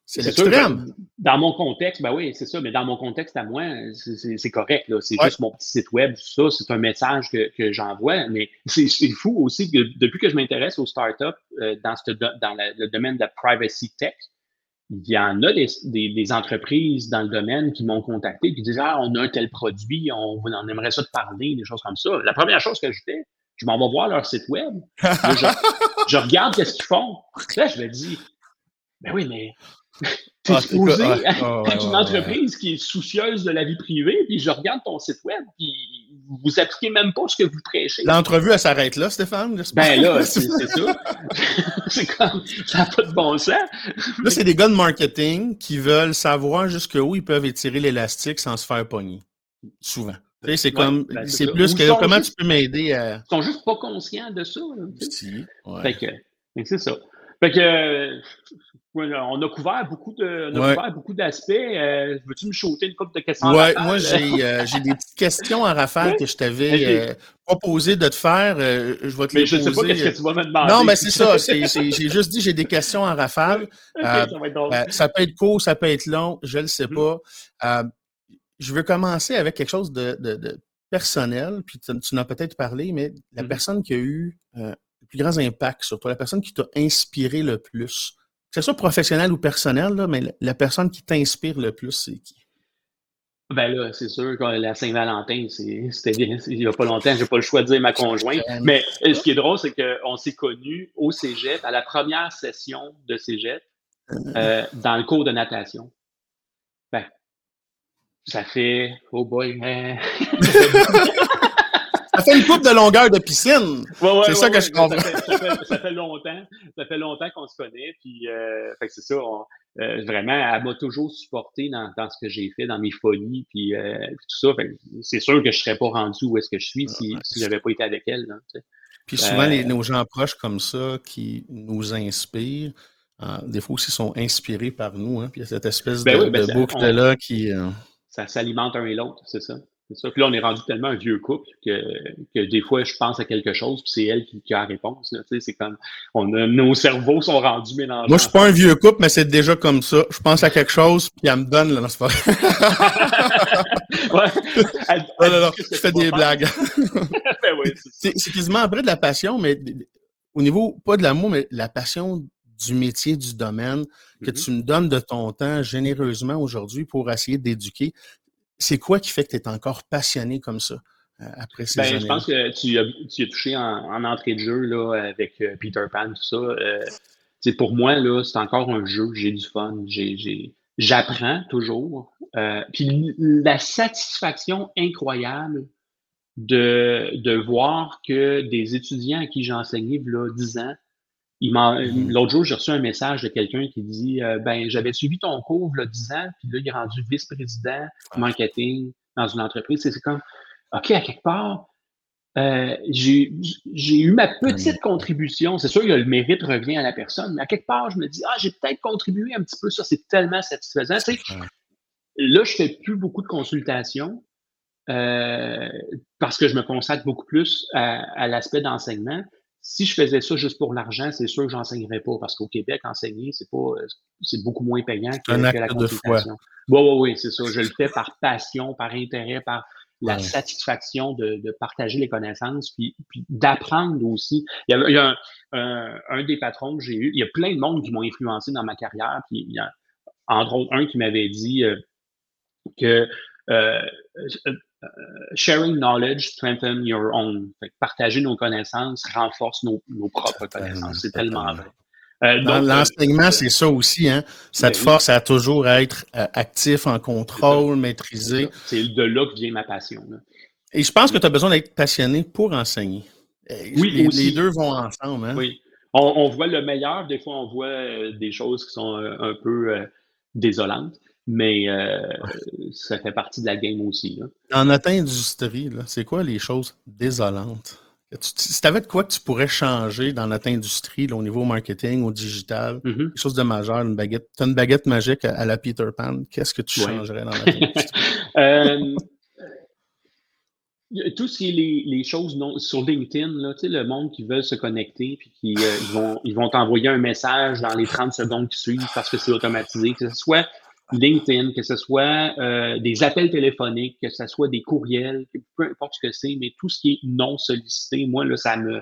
C'est l'extrême. Dans mon contexte, ben oui, c'est ça, mais dans mon contexte à moi, c'est- correct. C'est Ouais. juste mon petit site web, ça, c'est un message que, que j'envoie. Mais c'est fou aussi que depuis que je m'intéresse aux startups euh, dans, ce do- dans la- le domaine de la privacy tech, il y en a des, des- des entreprises dans le domaine qui m'ont contacté et qui disent Ah, on a un tel produit, on, on aimerait ça te parler, des choses comme ça. La première chose que je fais, je m'en vais voir leur site web. Là, je, je regarde qu'est-ce qu'ils font. Là, je me dis Ben oui, mais T'es Ah, exposé ah, à ah, ouais, à une ouais, entreprise qui est soucieuse de la vie privée, puis je regarde ton site web, puis vous appliquez même pas ce que vous prêchez. L'entrevue, elle s'arrête là, Stéphane? Ben là, c'est c'est ça. c'est comme, ça n'a pas de bon sens. Là, c'est des gars de marketing qui veulent savoir jusqu'où ils peuvent étirer l'élastique sans se faire pogner. Souvent. Sais, c'est comme, ben, c'est plus que comment juste- tu peux m'aider à. Ils sont juste pas conscients de ça. là. Si, ouais. Fait que, fait que c'est ça. Fait que, euh, on a couvert beaucoup de, on a Ouais. couvert beaucoup d'aspects. Euh, Veux-tu me shooter une couple de questions? Ouais, à moi, j'ai euh, j'ai des petites questions à rafale que je t'avais euh, proposé de te faire. Je vais te Mais les je sais pas qu'est-ce que tu vas me demander. Non, mais c'est ça. J'ai juste dit j'ai des questions en rafale. Euh, ça va être drôle. Ça peut être court, ça peut être long, je le sais Mhm. pas. Je veux commencer avec quelque chose de, de- de personnel, puis tu, tu en as peut-être parlé, mais la Mhm. personne qui a eu euh, le plus grand impact sur toi, la personne qui t'a inspiré le plus, que ce soit professionnel ou personnel, là, mais la, la personne qui t'inspire le plus, c'est qui? Ben là, c'est sûr que la Saint-Valentin, c'était bien. Il n'y a pas longtemps, j'ai pas le choix de dire ma conjointe. Mais euh, ce qui est drôle, c'est qu'on s'est connus au cégep, à la première session de cégep, euh, dans le cours de natation. Ben, ça fait, oh boy, hein. Ça fait une coupe de longueur de piscine. Ouais, ouais, C'est ouais, ça que ouais, je comprends. Ça fait, ça fait- ça fait longtemps. Ça fait longtemps qu'on se connaît. Puis, euh, fait que c'est ça. on- euh, vraiment, elle m'a toujours supporté dans, dans ce que j'ai fait, dans mes folies, puis, euh, puis tout ça. Fait que c'est sûr que je serais pas rendu où est-ce que je suis si, si j'avais pas été avec elle. Puis souvent, Euh, les- nos gens proches comme ça qui nous inspirent, euh, des fois aussi sont inspirés par nous. Hein, puis il y a cette espèce Ben de, oui, ben de boucle-là qui... Ça s'alimente un et l'autre, c'est ça. C'est ça. Puis là, on est rendu tellement un vieux couple que, que des fois, je pense à quelque chose, puis c'est elle qui, qui a la réponse. là. Tu sais, c'est comme on a, nos cerveaux sont rendus mélangés. Moi, je suis pas un vieux couple, mais c'est déjà comme ça. Je pense à quelque chose, puis elle me donne, là, non, c'est pas. Ouais. Elle- Non, elle non, je fais des blagues. Ben oui, c'est. C'est quasiment après de la passion, mais au niveau, pas de l'amour, mais la passion du métier, du domaine, que Mhm. tu me donnes de ton temps généreusement aujourd'hui pour essayer d'éduquer. C'est quoi qui fait que tu es encore passionné comme ça euh, après ces Ben, années je pense que tu as, tu as touché en, en entrée de jeu là, avec euh, Peter Pan, tout ça. Euh, pour moi, c'est encore un jeu, j'ai du fun, j'apprends toujours. Euh, puis la satisfaction incroyable de, de voir que des étudiants à qui j'ai enseigné là, 10 ans, ils m'en- Mhm. L'autre jour, j'ai reçu un message de quelqu'un qui dit euh, Ben, j'avais suivi ton cours là, 10 ans, puis là, il est rendu vice-président marketing dans une entreprise. C'est comme OK, à quelque part, euh, j'ai j'ai eu ma petite contribution. C'est sûr que le mérite revient à la personne, mais à quelque part, je me dis Ah, j'ai peut-être contribué un petit peu. Ça, c'est tellement satisfaisant. Tu sais, là, je fais plus beaucoup de consultations euh, parce que je me consacre beaucoup plus à, à l'aspect d'enseignement. Si je faisais ça juste pour l'argent, c'est sûr que j'enseignerais pas parce qu'au Québec, enseigner, c'est pas, c'est beaucoup moins payant que, un que la consultation. Oui, oui, oui, c'est ça. Je le fais par passion, par intérêt, par la Ouais. satisfaction de, de partager les connaissances, puis, puis d'apprendre aussi. Il y a, il y a un, un, un des patrons que j'ai eu, il y a plein de monde qui m'ont influencé dans ma carrière, puis il y a entre autres un qui m'avait dit euh, que euh, euh, sharing knowledge strengthen your own. Fait que partager nos connaissances renforce nos, nos propres connaissances. C'est tellement vrai. Euh, l'enseignement, c'est ça aussi, hein. Ça Ben te oui. force à toujours être euh, actif, en contrôle, maîtrisé. c'est de là que vient ma passion. là. Et je pense que tu as besoin d'être passionné pour enseigner. Euh, Oui, les, aussi. les deux vont ensemble, hein. Oui. On, on voit le meilleur, des fois on voit euh, des choses qui sont euh, un peu euh, désolantes, mais euh, ça fait partie de la game aussi. là. Dans notre industrie, c'est quoi les choses désolantes? Tu- Si tu avais de quoi que tu pourrais changer dans notre industrie, là, au niveau marketing, au digital, Mhm. quelque chose de majeur, une baguette, tu as une baguette magique à, la Peter Pan, qu'est-ce que tu Ouais. changerais dans notre industrie? Euh, tout ce qui est les, les choses non, sur LinkedIn, là, le monde qui veut se connecter puis qui euh, ils vont ils vont t'envoyer un message dans les 30 secondes qui suivent parce que c'est automatisé, que ce soit LinkedIn, que ce soit euh, des appels téléphoniques, que ce soit des courriels, peu importe ce que c'est, mais tout ce qui est non sollicité, moi, là, ça me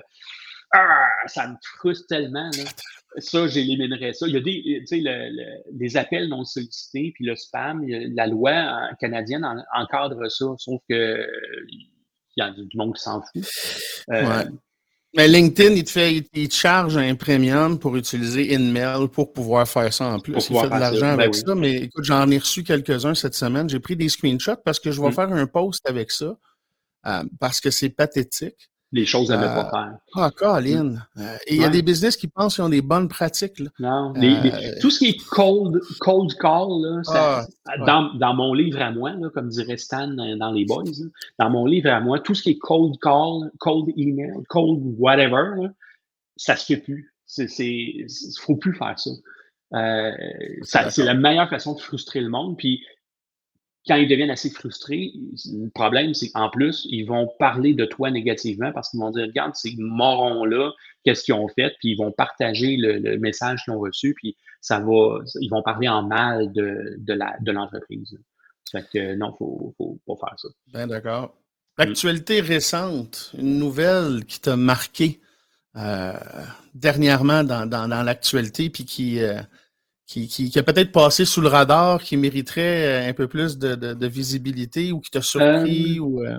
ah, ça me frustre tellement. Là. Ça, j'éliminerais ça. Il y a des, tu sais, le- le- les appels non sollicités, puis le spam, la loi euh, canadienne en- encadre ça, sauf que il y a du monde qui s'en fout. Euh, Ouais. Mais LinkedIn, il te fait, il te charge un premium pour utiliser InMail pour pouvoir faire ça en plus. Pour il fait de l'argent Ben avec oui. ça, mais écoute, j'en ai reçu quelques-uns cette semaine. J'ai pris des screenshots parce que je vais Mm. faire un post avec ça. euh, parce que c'est pathétique. Les choses à ne Euh, pas faire. Ah, Colin. Euh, et il y a des business qui pensent qu'ils ont des bonnes pratiques. Là. Non, les- les- Euh, tout ce qui est cold, cold call, là, ça- Ah, dans, dans mon livre à moi, là, comme dirait Stan euh, dans les boys, là, dans mon livre à moi, tout ce qui est cold call, cold email, cold whatever, là, ça se fait plus. C'est, c'est, c'est- faut plus faire ça. Euh, ça- c'est la meilleure façon de frustrer le monde. Puis quand ils deviennent assez frustrés, le problème, c'est qu'en plus, ils vont parler de toi négativement parce qu'ils vont dire, regarde, ces morons-là, qu'est-ce qu'ils ont fait, puis ils vont partager le, le message qu'ils ont reçu, puis ça va, ils vont parler en mal de, de, la, de l'entreprise. Fait que non, faut, faut pas faire ça. Ben d'accord. L'actualité récente, une nouvelle qui t'a marqué euh, dernièrement dans, dans, dans l'actualité, puis qui, euh, qui, qui, qui a peut-être passé sous le radar, qui mériterait euh, un peu plus de, de, de visibilité ou qui t'a surpris ou euh,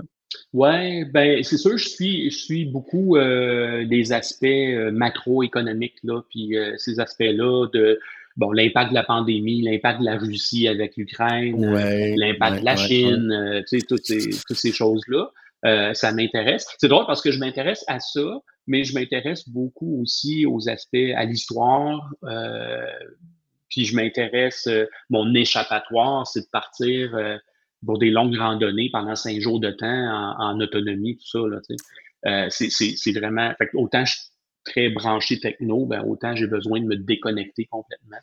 Ouais, ben c'est sûr, je suis, je suis beaucoup euh, des aspects euh, macroéconomiques là, puis euh, ces aspects-là de bon l'impact de la pandémie, l'impact de la Russie avec l'Ukraine, euh, ouais, l'impact ouais, de la ouais, Chine, euh, tu sais toutes ces toutes ces choses-là, euh, ça m'intéresse. C'est drôle parce que je m'intéresse à ça, mais je m'intéresse beaucoup aussi aux aspects à l'histoire. Puis je m'intéresse, euh, mon échappatoire, c'est de partir euh, pour des longues randonnées pendant cinq jours de temps en, en autonomie, tout ça. Là, euh, c'est, c'est, c'est vraiment. Fait autant je suis très branché techno, ben, autant j'ai besoin de me déconnecter complètement.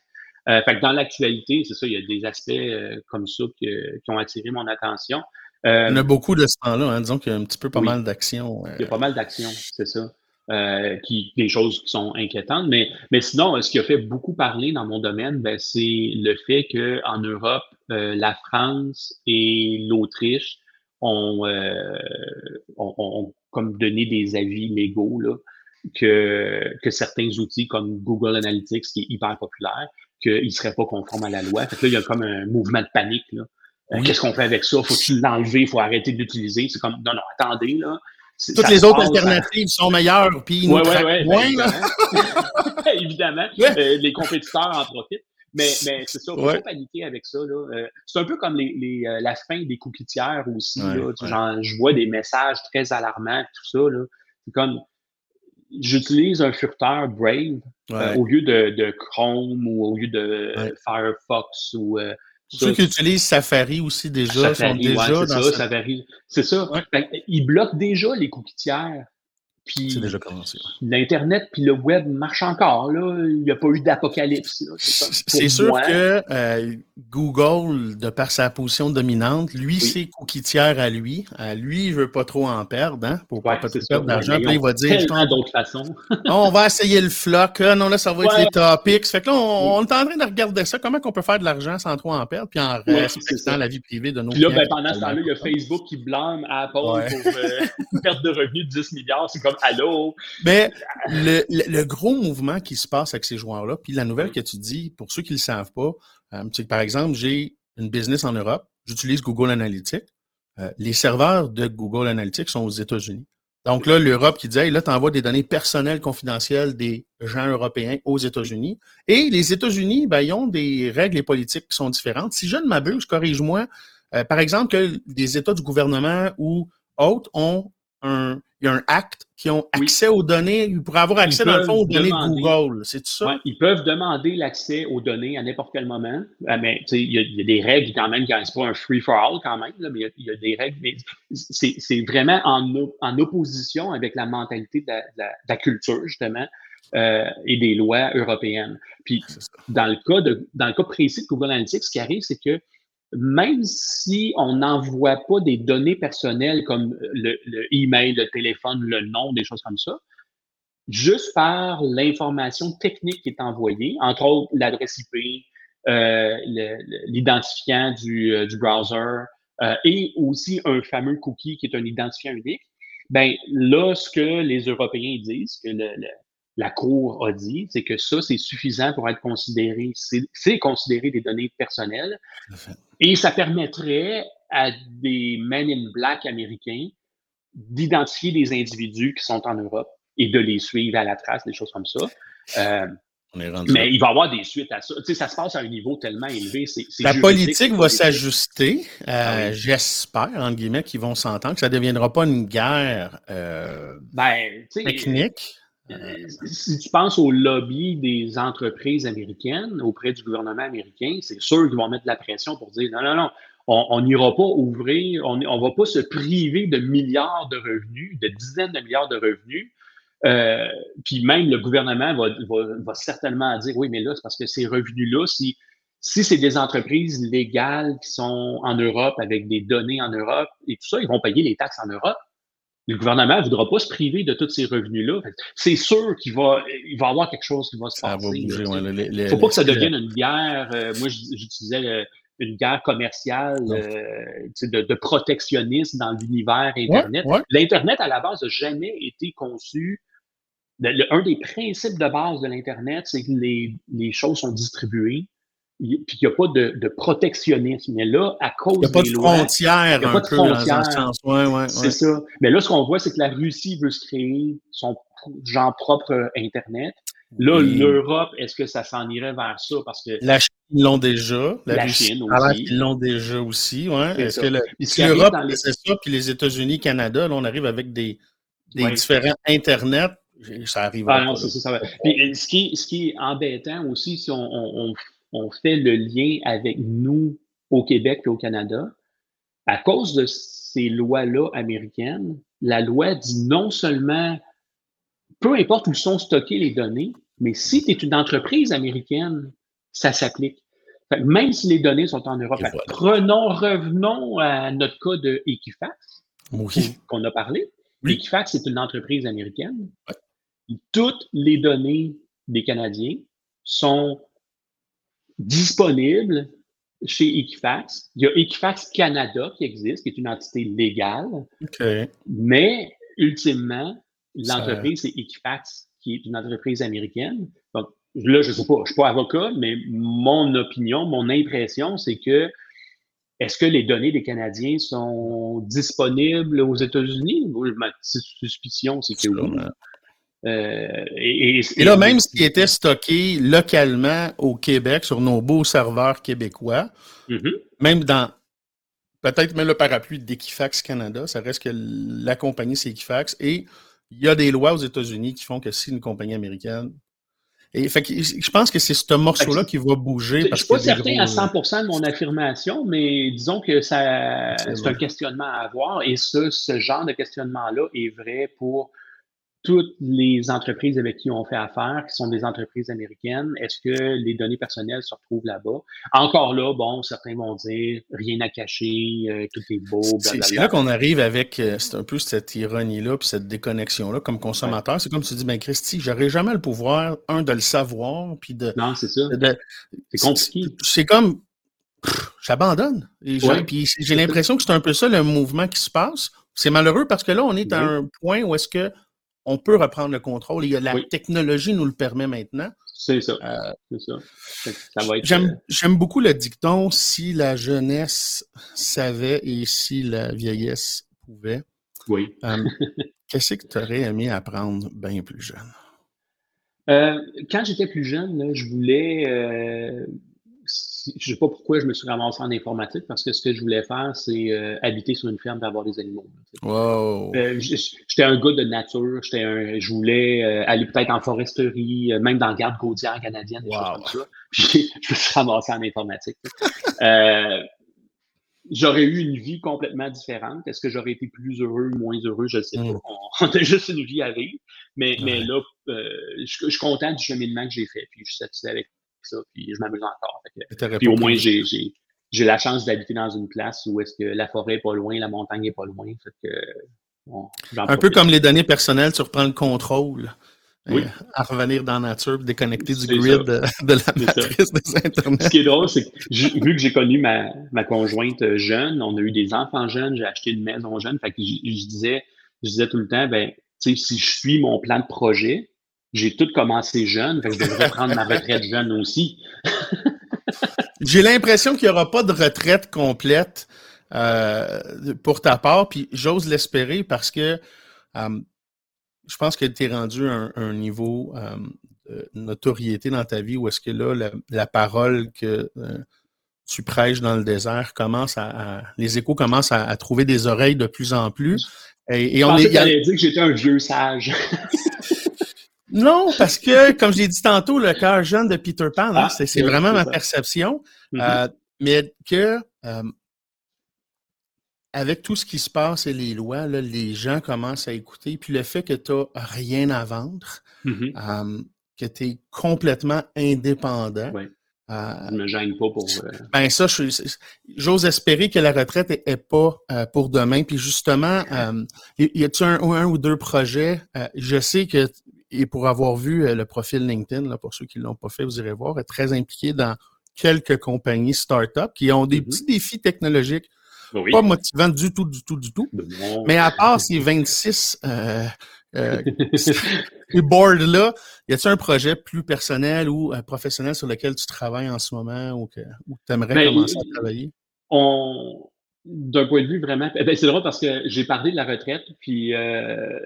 Euh, fait que dans l'actualité, c'est ça, il y a des aspects euh, comme ça que- qui ont attiré mon attention. Euh, Il y en a beaucoup de ce temps-là, hein, disons qu'il y a un petit peu pas Oui. mal d'actions. il y a pas mal d'actions, c'est ça. Euh, qui, des choses qui sont inquiétantes. Mais, mais sinon, ce qui a fait beaucoup parler dans mon domaine, ben, c'est le fait qu'en Europe, euh, la France et l'Autriche ont, euh, ont, ont- comme donné des avis légaux là, que, que certains outils comme Google Analytics, qui est hyper populaire, qu'ils ne seraient pas conformes à la loi. Fait que là, il y a comme un mouvement de panique. Là. Euh, Oui. Qu'est-ce qu'on fait avec ça? Faut-il l'enlever? Il faut arrêter de l'utiliser? C'est comme, non, non, attendez, là. Toutes les autres passe, alternatives sont meilleures, puis ils nous Ouais, ouais, traquent ouais, moins, ben, là. évidemment. évidemment. Ouais. Euh, les compétiteurs en profitent. Mais, mais c'est ça, faut Ouais. pas paniquer avec ça. Là. Euh, c'est un peu comme les, les, euh, la fin des cookies tiers aussi. Ouais, là. ouais. Genre, je vois des messages très alarmants, tout ça. Là. C'est comme, j'utilise un furteur Brave euh, au lieu de, de Chrome ou au lieu de Ouais. Firefox ou euh, Ceux qui utilisent Safari aussi déjà sont Safari, déjà ouais, c'est dans ça, varie. C'est ça. Ouais. Que, ils bloquent déjà les cookies tiers. Puis C'est déjà commencé. ouais. l'Internet puis le web marchent encore. Là. Il n'y a pas eu d'apocalypse. C'est sûr moi, que euh, Google, de par sa position dominante, lui, Oui. c'est cookie tiers à lui. À lui, il veut pas trop en perdre, hein, pour Ouais, pas perdre d'argent. Ouais, Puis il va dire, tellement d'autres façons. on va essayer le floc. Ah, non, là, ça va être les topics. Fait que là, on, on est en train de regarder ça. Comment qu'on peut faire de l'argent sans trop en perdre, puis en respectant la vie privée de nos Puis là, clients. ben, pendant ce temps-là, il y a Facebook qui blâme Apple pour euh, une perte de revenus de 10 milliards. C'est comme Allô? Mais le, le, le gros mouvement qui se passe avec ces joueurs-là, puis la nouvelle que tu dis, pour ceux qui ne le savent pas, euh, c'est que par exemple, j'ai une business en Europe, j'utilise Google Analytics. Euh, les serveurs de Google Analytics sont aux États-Unis. Donc là, l'Europe qui dit, hey, là, tu envoies des données personnelles confidentielles des gens européens aux États-Unis. Et les États-Unis, ben, ils ont des règles et politiques qui sont différentes. Si je ne m'abuse, corrige-moi, euh, par exemple, que des États du gouvernement ou autres ont un, il y a un acte qui ont Oui. accès aux données, ils pourraient avoir accès dans le fond aux données demander. de Google. C'est ça? Ouais, ils peuvent demander l'accès aux données à n'importe quel moment. Ah, mais tu sais, il y, y a des règles quand même, c'est pas un free-for-all quand même, là, mais il y a- il y, a des règles. Mais c'est vraiment en, op- en opposition avec la mentalité de la, de la- de la culture, justement, euh, et des lois européennes. Puis dans le cas de dans le cas précis de Google Analytics, ce qui arrive, c'est que même si on n'envoie pas des données personnelles comme le, le email, le téléphone, le nom, des choses comme ça, juste par l'information technique qui est envoyée, entre autres l'adresse IP, euh, l'identifiant du, euh, du browser euh, et aussi un fameux cookie qui est un identifiant unique, ben là, ce que les Européens disent, que le- la Cour a dit, c'est que ça, c'est suffisant pour être considéré, c'est considéré des données personnelles. Et ça permettrait à des men in black américains d'identifier des individus qui sont en Europe et de les suivre à la trace, des choses comme ça. Euh, mais là. il va y avoir des suites à ça. Tu sais, ça se passe à un niveau tellement élevé. La politique va s'ajuster. Euh, Ah oui. J'espère, entre guillemets, qu'ils vont s'entendre, que ça ne deviendra pas une guerre euh, Ben, technique. Si tu penses au lobby des entreprises américaines auprès du gouvernement américain, c'est sûr qu'ils vont mettre de la pression pour dire non, non, non, on n'ira pas ouvrir, on ne va pas se priver de milliards de revenus, de dizaines de milliards de revenus. Euh, puis même le gouvernement va, va- va certainement dire oui, mais là, c'est parce que ces revenus-là, si, si c'est des entreprises légales qui sont en Europe avec des données en Europe et tout ça, ils vont payer les taxes en Europe. Le gouvernement ne voudra pas se priver de tous ces revenus-là. C'est sûr qu'il va, il va y avoir quelque chose qui va se Ça passer. ouais, Il ne faut pas que ça devienne une guerre. euh, moi, j'utilisais euh, une guerre commerciale euh, de, de protectionnisme dans l'univers Internet. ouais. L'Internet, à la base, n'a jamais été conçu. le- le- un des principes de base de l'Internet, c'est que les, les choses sont distribuées, puis qu'il n'y a pas de, de protectionnisme. Mais là, à cause Il n'y a pas des de lois, frontière il y a un pas de peu dans un frontière. sens. Ouais, ouais, c'est ça. Mais là, ce qu'on voit, c'est que la Russie veut se créer son genre propre euh, Internet. Là, Oui. l'Europe, est-ce que ça s'en irait vers ça? Parce que La Chine ils l'ont déjà. La, La Russie, Chine aussi. qu'ils l'ont déjà aussi. Ouais. Est-ce que l'Europe les- c'est ça, puis les États-Unis, Canada, là, on arrive avec des, des différents Internet, ça arrive Ah non, ça, ça va. Puis, euh, ce, qui est, ce qui est embêtant aussi, si on, on- on- on fait le lien avec nous au Québec et au Canada, à cause de ces lois-là américaines, la loi dit non seulement, peu importe où sont stockées les données, mais si tu es une entreprise américaine, ça s'applique. Même si les données sont en Europe, Fait prenons, revenons à notre cas de Equifax Oui. qu'on a parlé. Oui. Equifax, c'est une entreprise américaine. Toutes les données des Canadiens sont disponibles chez Equifax. Il y a Equifax Canada qui existe, qui est une entité légale, mais ultimement, Ça- l'entreprise, c'est Equifax, qui est une entreprise américaine. Donc, là, je ne sais pas, je ne suis pas avocat, mais mon opinion, mon impression, c'est que est-ce que les données des Canadiens sont disponibles aux États-Unis? Ma petite suspicion, c'est que oui. Euh, et, et- Et là, même ce qui était stocké localement au Québec sur nos beaux serveurs québécois, Mhm. même dans peut-être même le parapluie d'Equifax Canada, ça reste que la compagnie c'est Equifax. Et il y a des lois aux États-Unis qui font que si une compagnie américaine et fait que je pense que c'est ce morceau-là qui va bouger Je ne suis pas certain à gros- 100% de mon affirmation, mais disons que ça, C'est un questionnement à avoir. Et ce, ce genre de questionnement-là est vrai pour toutes les entreprises avec qui on fait affaire, qui sont des entreprises américaines. Est-ce que les données personnelles se retrouvent là-bas? Encore là, bon, certains vont dire rien à cacher, euh, tout est beau, C'est blablabla. c'est là qu'on arrive avec, euh, c'est un peu cette ironie-là, puis cette déconnexion-là comme consommateur. C'est comme tu dis, ben Christy, j'aurais jamais le pouvoir, un, de le savoir, puis de, Non, c'est ça. C'est compliqué. C'est comme, j'abandonne. Ouais. Puis j'ai l'impression que c'est un peu ça le mouvement qui se passe. C'est malheureux parce que là, on est à Oui. un point où est-ce que on peut reprendre le contrôle. La Oui. technologie nous le permet maintenant. C'est ça. Euh, C'est ça. Ça va être. J'aime euh, j'aime beaucoup le dicton si la jeunesse savait et si la vieillesse pouvait. oui. Euh, Qu'est-ce que tu aurais aimé apprendre bien plus jeune? Euh, quand j'étais plus jeune, là, je voulais. Si- je sais pas pourquoi je me suis ramassé en informatique, parce que ce que je voulais faire, c'est euh, habiter sur une ferme et avoir des animaux. Wow! Euh, j'étais un gars de nature, j'étais un, je voulais euh, aller peut-être en foresterie, même dans la garde côtière canadienne, des Wow. choses comme ça. Puis je me suis ramassé en informatique. j'aurais eu une vie complètement différente. Est-ce que j'aurais été plus heureux, moins heureux, je ne sais Mm. pas. On, a juste une vie à vivre. Mais, là, je, je suis content du cheminement que j'ai fait, puis je suis satisfait avec ça, puis je m'amuse encore. Fait que- puis au moins, j'ai, j'ai, j'ai la chance d'habiter dans une place où est-ce que la forêt est pas loin, la montagne est pas loin. Fait que, bon, j'en Un peu comme les données personnelles, tu reprends le contrôle. Oui. euh, à revenir dans la nature, déconnecter du C'est grid de, de la ça. matrice des Ce qui est drôle, c'est que j'ai- vu que j'ai connu ma, ma conjointe euh, jeune, on a eu des enfants jeunes, j'ai acheté une maison jeune, fait que je, disais, je disais tout le temps, ben, si je suis mon plan de projet, j'ai tout commencé jeune, fait que je devrais prendre ma retraite jeune aussi. J'ai l'impression qu'il n'y aura pas de retraite complète euh, pour ta part, puis j'ose l'espérer parce que euh, je pense que tu es rendu à un, niveau de notoriété dans ta vie où est-ce que là, la, parole que tu prêches dans le désert commence à, les échos commencent à, trouver des oreilles de plus en plus. Et, et on est. dire que j'étais un vieux sage. non, parce que, comme je l'ai dit tantôt, le cœur jeune de Peter Pan, hein, ah, c'est vraiment ma perception. Mm-hmm. Euh, mais que euh, avec tout ce qui se passe et les lois, là, les gens commencent à écouter. Puis le fait que tu n'as rien à vendre, mm-hmm. euh, que tu es complètement indépendant. Je me gêne pas pour. Ben ça, j'ose espérer que la retraite est, pas pour demain. Puis justement, y a-t-il un, ou deux projets? Je sais que et pour avoir vu le profil LinkedIn, là, pour ceux qui l'ont pas fait, vous irez voir, est très impliqué dans quelques compagnies start-up qui ont des mm-hmm. petits défis technologiques pas motivants du tout, du tout, du tout. Mais à part ces 26 euh, board-là, y a-t-il un projet plus personnel ou euh, professionnel sur lequel tu travailles en ce moment ou que tu aimerais ben, commencer à travailler? On, d'un point de vue vraiment, eh ben, c'est drôle parce que j'ai parlé de la retraite, puis euh,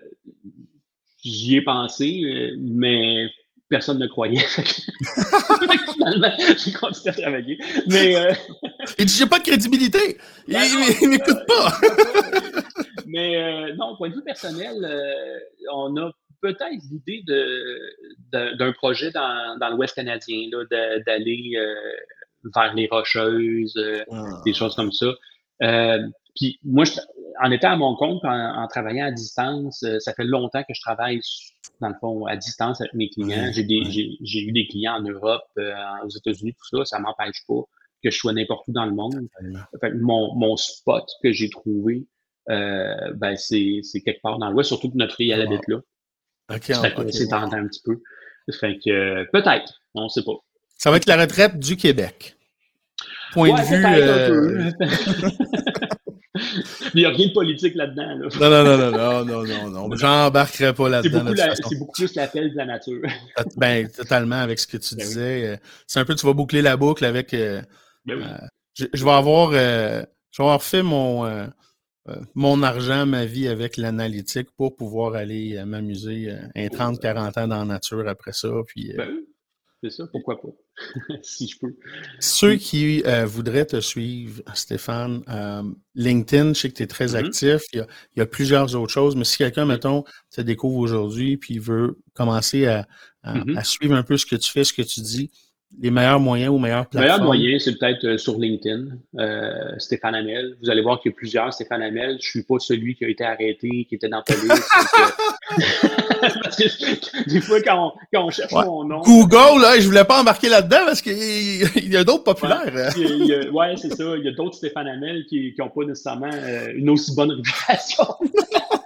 j'y ai pensé, euh, mais personne ne croyait. Finalement, j'ai continué à travailler. Mais. Euh... Il dit J'ai pas de crédibilité. il, ben m'écoute pas. Mais euh, non, point de vue personnel, euh, on a peut-être l'idée d'un projet dans, dans l'Ouest canadien, d'aller vers les Rocheuses, ah. des choses comme ça. puis moi, en étant à mon compte, en, travaillant à distance, ça fait longtemps que je travaille, dans le fond, à distance avec mes clients. J'ai eu des clients en Europe, aux États-Unis, tout ça. Ça m'empêche pas que je sois n'importe où dans le monde. mon, mon spot que j'ai trouvé, euh, ben c'est, quelque part dans l'Ouest, surtout que notre fille, elle habite là. Ça fait s'est un petit peu. Fait que peut-être, on ne sait pas. Ça va être la retraite du Québec. Point de vue. Euh... Il n'y a rien de politique là-dedans. Là. Non, non, non, non, non, non, non, non. J'embarquerai pas là-dedans. C'est beaucoup, plus l'appel de la nature. ben, totalement avec ce que tu ben disais. Euh, c'est un peu, tu vas boucler la boucle avec. Euh, ben oui. euh, je, je, vais avoir, je vais avoir fait mon euh, mon argent, ma vie avec l'analytique pour pouvoir aller euh, m'amuser euh, un 30-40 ans dans la nature après ça. Puis, ben, c'est ça, pourquoi pas, si je peux. Ceux qui voudraient te suivre, Stéphane, LinkedIn, je sais que tu es très mm-hmm. actif. Il y, a, plusieurs autres choses, mais si quelqu'un, mettons, te découvre aujourd'hui puis veut commencer à, mm-hmm. à, suivre un peu ce que tu fais, ce que tu dis, les meilleurs moyens ou meilleures plateformes? Le meilleur moyen, c'est peut-être euh, sur LinkedIn, euh, Stéphane Hamel. Vous allez voir qu'il y a plusieurs Stéphane Hamel. Je ne suis pas celui qui a été arrêté, qui était dans la police. parce que des fois, quand on, quand on cherche mon nom. Google, là, je voulais pas embarquer là-dedans parce qu'il y a d'autres populaires. Ouais, c'est ça. Il y a d'autres Stéphane Hamel qui n'ont pas nécessairement euh, une aussi bonne réputation.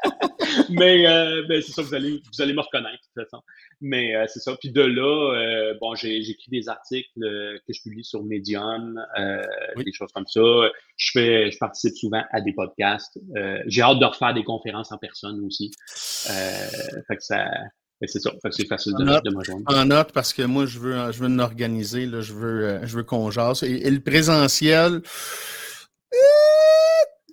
mais euh, ben, c'est ça, vous allez, vous allez me reconnaître de toute façon. Mais euh, c'est ça. Puis de là, euh, bon, j'ai j'écris des articles que je publie sur Medium, des choses comme ça. Je fais, je participe souvent à des podcasts. j'ai hâte de refaire des conférences en personne aussi. fait que ça. C'est ça, c'est facile de, de, me joindre. En note, parce que moi, je veux, je veux je veux, je veux qu'on jase. Et, le présentiel,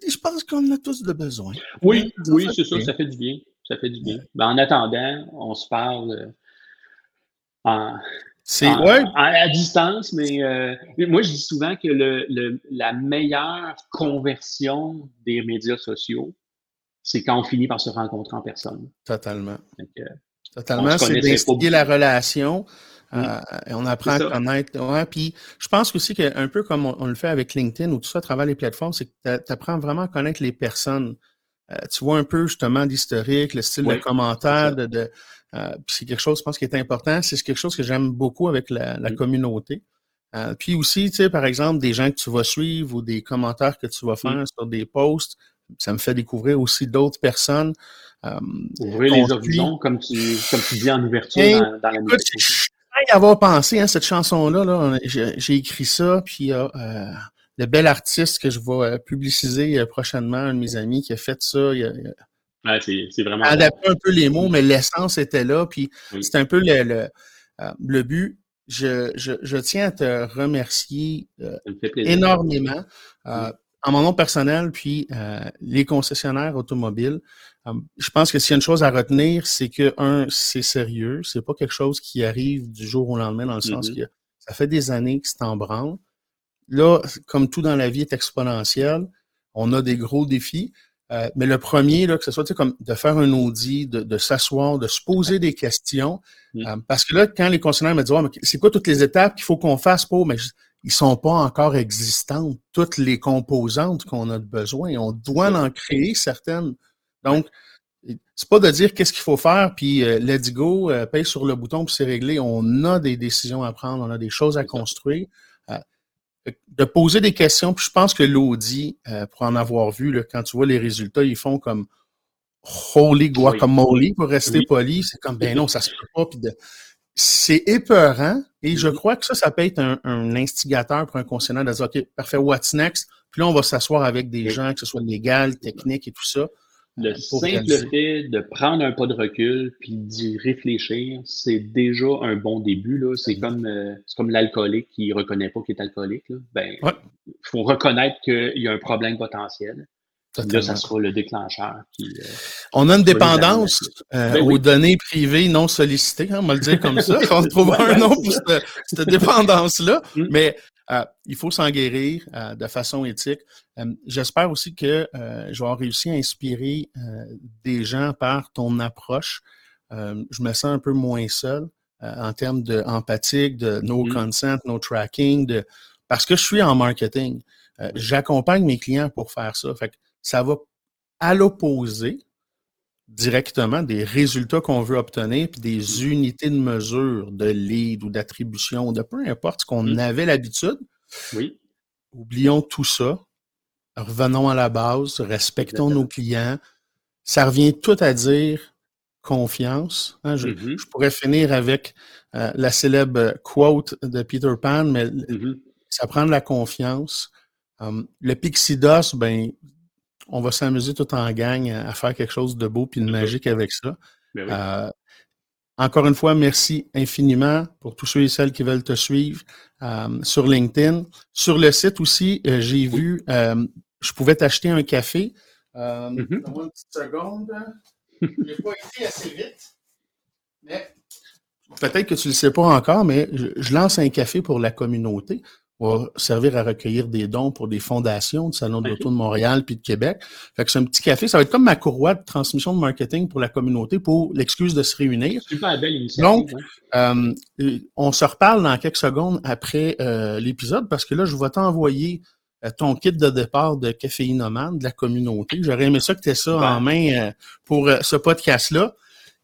je pense qu'on a tous de besoin. Oui, oui, c'est ça, ça fait du bien. Ça fait du bien. Ben, en attendant, on se parle euh, en, à distance, mais euh, moi, je dis souvent que le, la meilleure conversion des médias sociaux, c'est quand on finit par se rencontrer en personne. Totalement. Euh, Totalement, c'est d'instiller la relation. Euh, on apprend à connaître. Ouais, puis je pense aussi qu'un peu comme on, le fait avec LinkedIn ou tout ça à travers les plateformes, c'est que tu apprends vraiment à connaître les personnes. Euh, tu vois un peu justement l'historique, le style de commentaire, de, de euh, c'est quelque chose, je pense, qui est important. C'est quelque chose que j'aime beaucoup avec la, la mm. communauté. puis aussi, tu sais, par exemple, des gens que tu vas suivre ou des commentaires que tu vas faire sur des posts, ça me fait découvrir aussi d'autres personnes. Ouvrir les horizons, comme tu, comme tu dis en ouverture dans, dans la y avoir pensé, hein, cette chanson-là, -là, j'ai écrit ça, puis il y a euh, le bel artiste que je vais euh, publiciser euh, prochainement, un de mes amis qui a fait ça. Il a, c'est vraiment. Adapté un peu les mots, mais l'essence était là, puis c'est un peu le, le, le but. Je, je, je, tiens à te remercier énormément. en mon nom personnel, puis euh, les concessionnaires automobiles, euh, je pense que s'il y a une chose à retenir, c'est que, un, c'est sérieux. C'est pas quelque chose qui arrive du jour au lendemain, dans le sens Mhm. que ça fait des années que c'est en branle. Là, comme tout dans la vie est exponentiel, on a des gros défis. Euh, mais le premier, là, que ce soit tu sais, comme de faire un audit, de, de s'asseoir, de se poser des questions. Mm. Euh, parce que là, quand les concessionnaires me disent mais c'est quoi toutes les étapes qu'il faut qu'on fasse pour, mais je- ils sont pas encore existantes, toutes les composantes qu'on a de besoin. On doit en créer certaines. Donc, c'est pas de dire qu'est-ce qu'il faut faire, puis euh, let's go, euh, paye sur le bouton, puis c'est réglé. On a des décisions à prendre, on a des choses à construire. Euh, de poser des questions, puis je pense que l'audit, euh, pour en avoir vu, là, quand tu vois les résultats, ils font comme holy guacamole, pour rester Oui. poli. C'est comme, ben non, ça se peut pas. Puis de... C'est épeurant, et je Mhm. crois que ça, ça peut être un, un instigateur pour un concessionnaire de dire, OK, parfait, what's next? Puis là, on va s'asseoir avec des gens, que ce soit légal, technique et tout ça. Le simple fait de prendre un pas de recul puis d'y réfléchir, c'est déjà un bon début. Là. C'est comme, euh, c'est comme l'alcoolique qui ne reconnaît pas qu'il est alcoolique. Là. Ben, Ouais. Il faut reconnaître qu'il y a un problème potentiel. Là, ça sera le déclencheur. Qui, euh, On a une dépendance euh, Ben aux données privées non sollicitées, hein, on va le dire comme ça. On trouvera un nom c'est pour cette, cette dépendance-là. Mm. Mais euh, il faut s'en guérir euh, de façon éthique. Euh, J'espère aussi que je vais avoir réussi à inspirer des gens par ton approche. Je me sens un peu moins seul en termes de empathique, de no Mm. consent, no tracking, de parce que je suis en marketing. J'accompagne mes clients pour faire ça. Fait que ça va à l'opposé directement des résultats qu'on veut obtenir, puis des unités de mesure, de lead ou d'attribution, de peu importe ce qu'on Mm. avait l'habitude. oui, Oublions tout ça. Revenons à la base, respectons nos clients. Ça revient tout à dire confiance. hein. je, Mhm. je pourrais finir avec euh, la célèbre quote de Peter Pan, mais ça prend de la confiance. Um, le Pixie Dust, ben, on va s'amuser tout en gang à, faire quelque chose de beau puis de Mhm. magique avec ça. Ben oui. Euh, encore une fois, merci infiniment pour tous ceux et celles qui veulent te suivre euh, sur LinkedIn. Sur le site aussi, euh, j'ai vu, je pouvais t'acheter un café. Donne-moi une petite seconde. Je l'ai pas écrit assez vite. Mais peut-être que tu ne le sais pas encore, mais je, je lance un café pour la communauté. Va servir à recueillir des dons pour des fondations du Salon de l'Auto de Montréal puis de Québec. Fait que c'est un petit café. Ça va être comme ma courroie de transmission de marketing pour la communauté pour l'excuse de se réunir. Super belle initiative. Donc, hein. Euh, on se reparle dans quelques secondes après euh, l'épisode parce que là, je vais t'envoyer euh, ton kit de départ de caféinomane de la communauté. J'aurais aimé ça que tu aies ça en main euh, pour euh, ce podcast-là.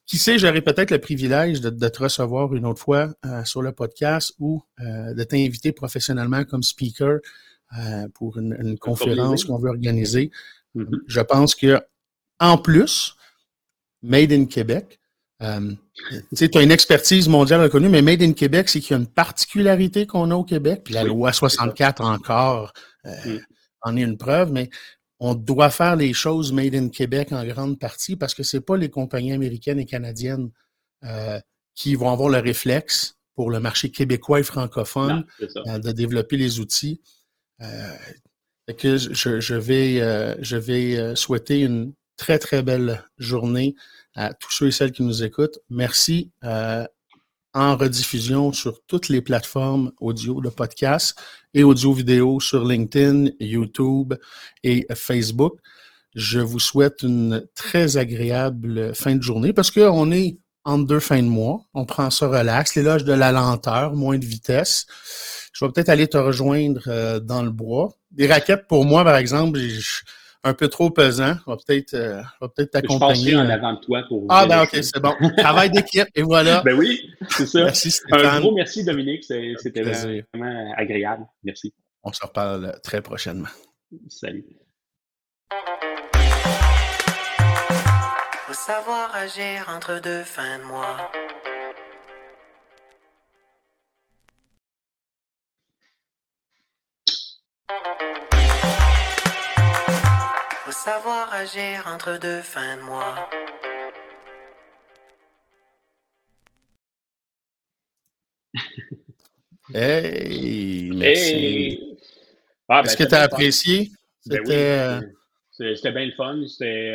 Qui sait, j'aurais peut-être le privilège de, de te recevoir une autre fois euh, sur le podcast ou euh, de t'inviter professionnellement comme speaker euh, pour une, une conférence qu'on veut organiser. Mhm. Je pense que en plus, Made in Québec, tu sais, tu as une expertise mondiale reconnue, mais Made in Québec, c'est qu'il y a une particularité qu'on a au Québec, puis la Oui, loi 64 encore Mm. en est une preuve, mais on doit faire les choses Made in Québec en grande partie parce que c'est pas les compagnies américaines et canadiennes euh, qui vont avoir le réflexe pour le marché québécois et francophone Non, euh, de développer les outils. Euh, que je, je vais, euh, je vais euh, souhaiter une très, très belle journée à tous ceux et celles qui nous écoutent. Merci. euh, en rediffusion sur toutes les plateformes audio de podcast et audio-vidéo sur LinkedIn, YouTube et Facebook. Je vous souhaite une très agréable fin de journée parce qu'on est en deux fins de mois. On prend ça relax, l'éloge de la lenteur, moins de vitesse. Je vais peut-être aller te rejoindre euh, dans le bois. Des raquettes, pour moi, par exemple, un peu trop pesant. On va peut-être euh, on va peut-être Je t'accompagner. passerai en avant de toi pour. Ah, ben ok, c'est bon. Travail d'équipe, et voilà. Ben oui, c'est ça. Merci Un Stéphane. gros merci, Dominique. C'était vraiment agréable. Merci. On se reparle très prochainement. Salut. Faut savoir agir entre deux fins de mois. Faut savoir agir entre deux fins de mois. Hey, merci. Hey! Ah, ben, Est-ce que t'as tu as apprécié? Ben oui, C'était. euh, c'est- c'était bien le fun. C'était